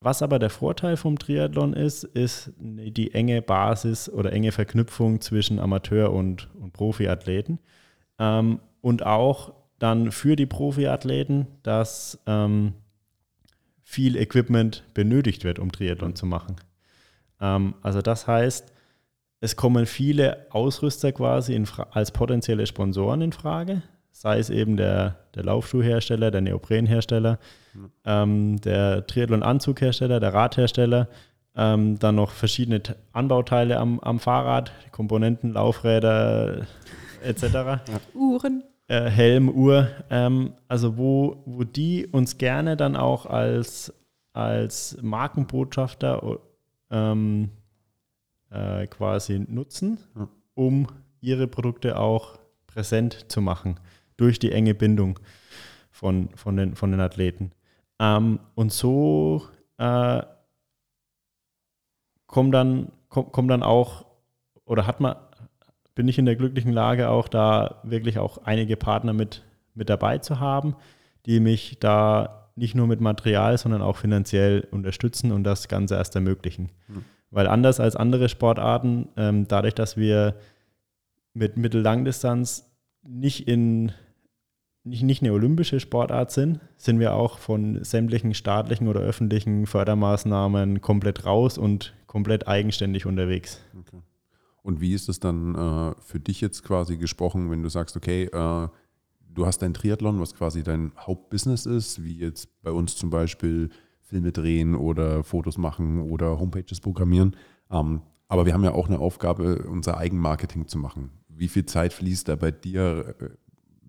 was aber der Vorteil vom Triathlon ist, ist die enge Basis oder enge Verknüpfung zwischen Amateur- und, und Profiathleten. Ähm, und auch dann für die Profiathleten, dass ähm, viel Equipment benötigt wird, um Triathlon zu machen. Ähm, also das heißt, es kommen viele Ausrüster quasi als potenzielle Sponsoren in Frage, sei es eben der, der Laufschuhhersteller, der Neoprenhersteller, mhm. ähm, der Triathlon-Anzughersteller, der Radhersteller, ähm, dann noch verschiedene Anbauteile am, am Fahrrad, Komponenten, Laufräder etc. Ja. Uhren. Äh, Helm, Uhr, ähm, also wo, wo die uns gerne dann auch als, als Markenbotschafter ähm, äh, quasi nutzen, ja. um ihre Produkte auch präsent zu machen durch die enge Bindung von, von, den, von den Athleten. Ähm, und so äh, kommen dann, komm, komm dann auch, oder hat man, bin ich in der glücklichen Lage, auch da wirklich auch einige Partner mit, mit dabei zu haben, die mich da nicht nur mit Material, sondern auch finanziell unterstützen und das Ganze erst ermöglichen. Mhm. Weil anders als andere Sportarten, ähm, dadurch, dass wir mit Mittellangdistanz nicht in nicht, nicht eine olympische Sportart sind, sind wir auch von sämtlichen staatlichen oder öffentlichen Fördermaßnahmen komplett raus und komplett eigenständig unterwegs. Okay. Und wie ist es dann äh, für dich jetzt quasi gesprochen, wenn du sagst, okay, äh, du hast dein Triathlon, was quasi dein Hauptbusiness ist, wie jetzt bei uns zum Beispiel Filme drehen oder Fotos machen oder Homepages programmieren. Ähm, aber wir haben ja auch eine Aufgabe, unser Eigenmarketing zu machen. Wie viel Zeit fließt da bei dir äh,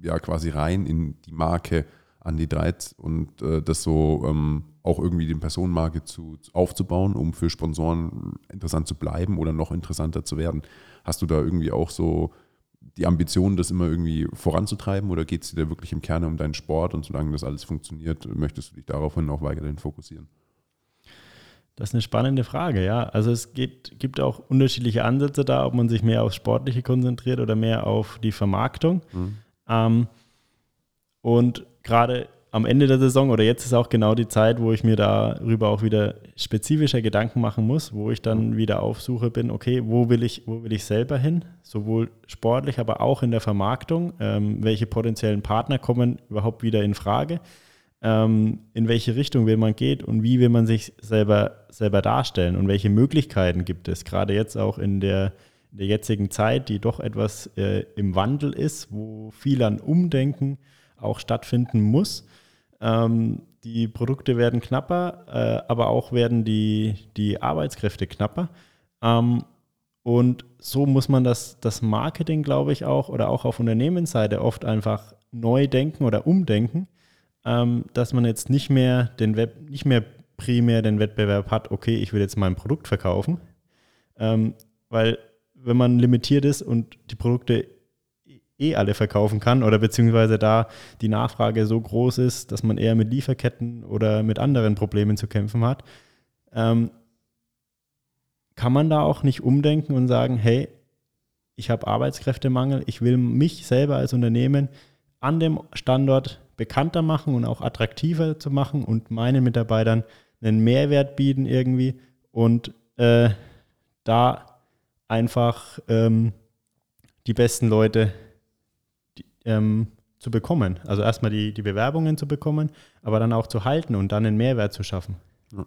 ja quasi rein in die Marke an die Dreiz und äh, das so ähm, auch irgendwie die Personenmarke zu, aufzubauen, um für Sponsoren interessant zu bleiben oder noch interessanter zu werden. Hast du da irgendwie auch so die Ambition, das immer irgendwie voranzutreiben oder geht es dir wirklich im Kern um deinen Sport und solange das alles funktioniert, möchtest du dich daraufhin auch weiterhin fokussieren? Das ist eine spannende Frage, ja. Also es geht, gibt auch unterschiedliche Ansätze da, ob man sich mehr aufs Sportliche konzentriert oder mehr auf die Vermarktung. Mhm. Ähm, und gerade am Ende der Saison oder jetzt ist auch genau die Zeit, wo ich mir darüber auch wieder spezifischer Gedanken machen muss, wo ich dann wieder auf Suche bin, okay, wo will ich, wo will ich selber hin, sowohl sportlich, aber auch in der Vermarktung, ähm, welche potenziellen Partner kommen überhaupt wieder in Frage, ähm, in welche Richtung will man gehen und wie will man sich selber, selber darstellen? Und welche Möglichkeiten gibt es, gerade jetzt auch in der, in der jetzigen Zeit, die doch etwas äh, im Wandel ist, wo viel an Umdenken auch stattfinden muss ähm, die Produkte werden knapper, äh, aber auch werden die, die Arbeitskräfte knapper. Ähm, und so muss man das, das Marketing, glaube ich, auch oder auch auf Unternehmensseite oft einfach neu denken oder umdenken, ähm, dass man jetzt nicht mehr den Web, nicht mehr primär den Wettbewerb hat, okay, ich will jetzt mein Produkt verkaufen. Ähm, weil wenn man limitiert ist und die Produkte eh alle verkaufen kann oder beziehungsweise da die Nachfrage so groß ist, dass man eher mit Lieferketten oder mit anderen Problemen zu kämpfen hat, ähm, kann man da auch nicht umdenken und sagen, hey, ich habe Arbeitskräftemangel, ich will mich selber als Unternehmen an dem Standort bekannter machen und auch attraktiver zu machen und meinen Mitarbeitern einen Mehrwert bieten irgendwie und äh, da einfach ähm, die besten Leute ähm, zu bekommen. Also erstmal die, die Bewerbungen zu bekommen, aber dann auch zu halten und dann einen Mehrwert zu schaffen. Ja.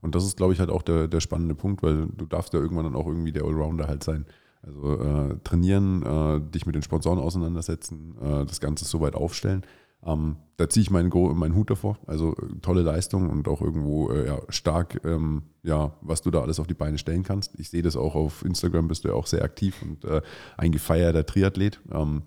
Und das ist, glaube ich, halt auch der, der spannende Punkt, weil du darfst ja irgendwann dann auch irgendwie der Allrounder halt sein. Also äh, trainieren, äh, dich mit den Sponsoren auseinandersetzen, äh, das Ganze so weit aufstellen. Ähm, da ziehe ich meinen, meinen Hut davor. Also äh, tolle Leistung und auch irgendwo äh, ja, stark, ähm, ja, was du da alles auf die Beine stellen kannst. Ich sehe das auch auf Instagram, bist du ja auch sehr aktiv und äh, ein gefeierter Triathlet. Ähm,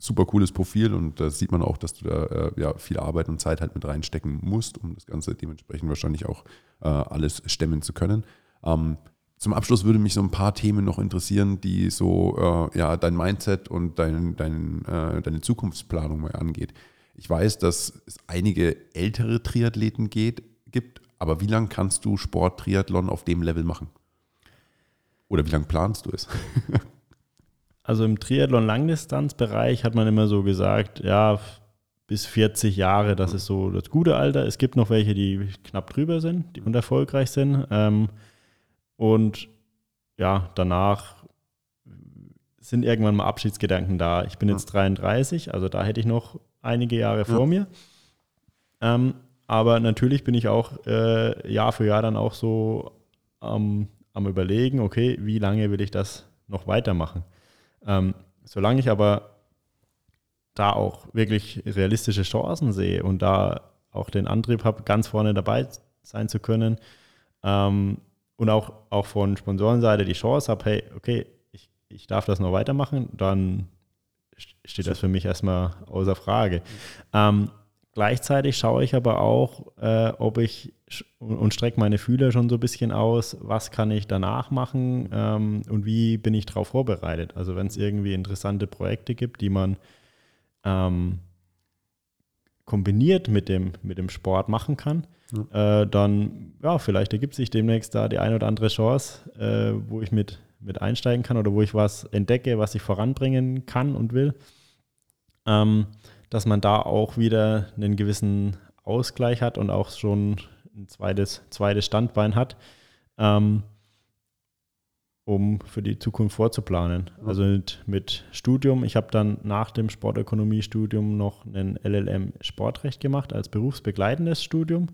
super cooles Profil und da sieht man auch, dass du da äh, ja, viel Arbeit und Zeit halt mit reinstecken musst, um das Ganze dementsprechend wahrscheinlich auch äh, alles stemmen zu können. Ähm, zum Abschluss würde mich so ein paar Themen noch interessieren, die so äh, ja, dein Mindset und dein, dein, äh, deine Zukunftsplanung mal angeht. Ich weiß, dass es einige ältere Triathleten geht, gibt, aber wie lange kannst du Sport-Triathlon auf dem Level machen? Oder wie lange planst du es? also im Triathlon-Langdistanzbereich hat man immer so gesagt, ja, bis 40 Jahre, das ist so das gute Alter. Es gibt noch welche, die knapp drüber sind die und erfolgreich sind. Ähm, und ja, danach sind irgendwann mal Abschiedsgedanken da. Ich bin jetzt 33, also da hätte ich noch einige Jahre vor ja. mir. Ähm, aber natürlich bin ich auch äh, Jahr für Jahr dann auch so ähm, am Überlegen, okay, wie lange will ich das noch weitermachen? Ähm, solange ich aber da auch wirklich realistische Chancen sehe und da auch den Antrieb habe, ganz vorne dabei sein zu können ähm, und auch, auch von Sponsorenseite die Chance habe, hey, okay, ich, ich darf das noch weitermachen, dann steht das für mich erstmal außer Frage. Ähm, gleichzeitig schaue ich aber auch, äh, ob ich und, strecke meine Fühler schon so ein bisschen aus, was kann ich danach machen ähm, und wie bin ich darauf vorbereitet. Also wenn es irgendwie interessante Projekte gibt, die man ähm, kombiniert mit dem, mit dem Sport machen kann, ja. Äh, dann ja, vielleicht ergibt sich demnächst da die eine oder andere Chance, äh, wo ich mit mit einsteigen kann oder wo ich was entdecke, was ich voranbringen kann und will, ähm, dass man da auch wieder einen gewissen Ausgleich hat und auch schon ein zweites, zweites Standbein hat, ähm, um für die Zukunft vorzuplanen. Also mit, mit Studium, ich habe dann nach dem Sportökonomiestudium noch einen LLM Sportrecht gemacht als berufsbegleitendes Studium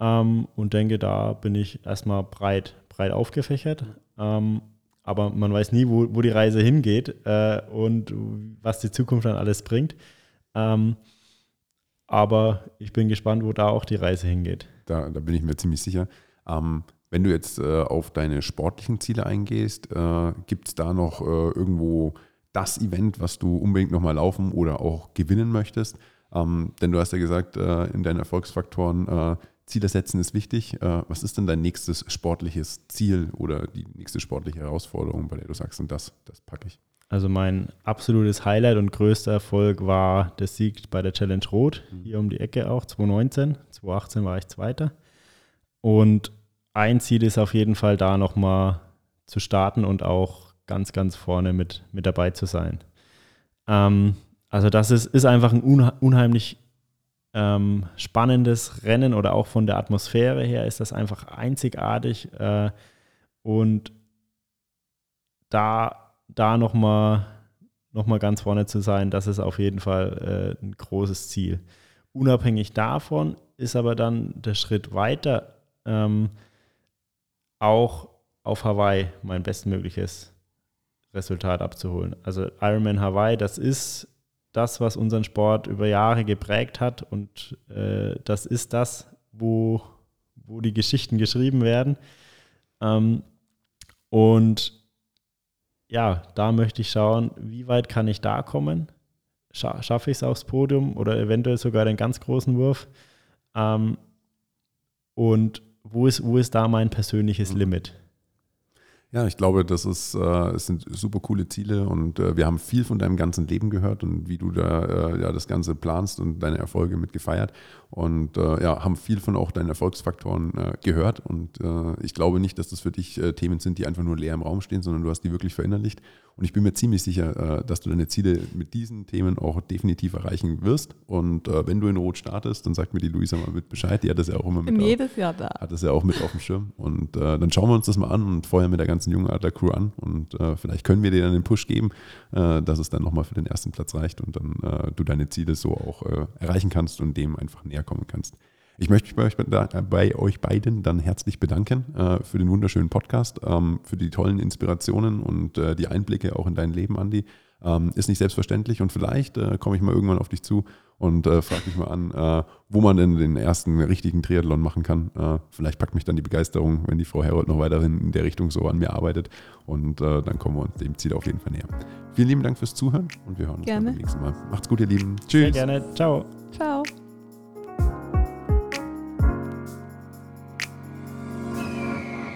ähm, und denke, da bin ich erstmal breit, breit aufgefächert. Ähm, aber man weiß nie, wo, wo die Reise hingeht äh, und was die Zukunft dann alles bringt. Ähm, aber ich bin gespannt, wo da auch die Reise hingeht. Da, da bin ich mir ziemlich sicher. Ähm, wenn du jetzt äh, auf deine sportlichen Ziele eingehst, äh, gibt es da noch äh, irgendwo das Event, was du unbedingt nochmal laufen oder auch gewinnen möchtest? Ähm, denn du hast ja gesagt, äh, in deinen Erfolgsfaktoren äh, Ziele setzen ist wichtig. Äh, was ist denn dein nächstes sportliches Ziel oder die nächste sportliche Herausforderung, bei der du sagst, und das, das packe ich? Also mein absolutes Highlight und größter Erfolg war der Sieg bei der Challenge Rot, mhm. hier um die Ecke auch, 2019. 2018 war ich Zweiter. Und ein Ziel ist auf jeden Fall da nochmal zu starten und auch ganz, ganz vorne mit, mit dabei zu sein. Ähm, also das ist, ist einfach ein unheimlich ähm, spannendes Rennen oder auch von der Atmosphäre her ist das einfach einzigartig. Äh, und da, da nochmal noch mal ganz vorne zu sein, das ist auf jeden Fall äh, ein großes Ziel. Unabhängig davon ist aber dann der Schritt weiter, ähm, auch auf Hawaii mein bestmögliches Resultat abzuholen. Also Ironman Hawaii, das ist das, was unseren Sport über Jahre geprägt hat und äh, das ist das, wo, wo die Geschichten geschrieben werden. Ähm, und ja, da möchte ich schauen, wie weit kann ich da kommen? Scha schaffe ich es aufs Podium oder eventuell sogar den ganz großen Wurf? Ähm, und wo ist, wo ist da mein persönliches mhm. Limit? Ja, ich glaube, das ist, äh, es sind super coole Ziele und äh, wir haben viel von deinem ganzen Leben gehört und wie du da äh, ja, das Ganze planst und deine Erfolge mit gefeiert und äh, ja, haben viel von auch deinen Erfolgsfaktoren äh, gehört und äh, ich glaube nicht, dass das für dich Themen sind, die einfach nur leer im Raum stehen, sondern du hast die wirklich verinnerlicht und ich bin mir ziemlich sicher, dass du deine Ziele mit diesen Themen auch definitiv erreichen wirst und wenn du in Rot startest, dann sagt mir die Luisa mal mit Bescheid, die hat das ja auch immer mit. Jedes Jahr da. Hat das ja auch mit auf dem Schirm und dann schauen wir uns das mal an und vorher mit der ganzen jungen Adler-Crew an und äh, vielleicht können wir dir dann den Push geben, äh, dass es dann nochmal für den ersten Platz reicht und dann äh, du deine Ziele so auch äh, erreichen kannst und dem einfach näher kommen kannst. Ich möchte mich bei euch, bei euch beiden dann herzlich bedanken äh, für den wunderschönen Podcast, ähm, für die tollen Inspirationen und äh, die Einblicke auch in dein Leben, Andi. Ähm, ist nicht selbstverständlich und vielleicht äh, komme ich mal irgendwann auf dich zu und äh, frage mich mal an, äh, wo man denn den ersten richtigen Triathlon machen kann. Äh, vielleicht packt mich dann die Begeisterung, wenn die Frau Herold noch weiterhin in der Richtung so an mir arbeitet und äh, dann kommen wir uns dem Ziel auf jeden Fall näher. Vielen lieben Dank fürs Zuhören und wir hören uns gerne. beim nächsten Mal. Macht's gut, ihr Lieben. Tschüss. Sehr gerne. Ciao. Ciao.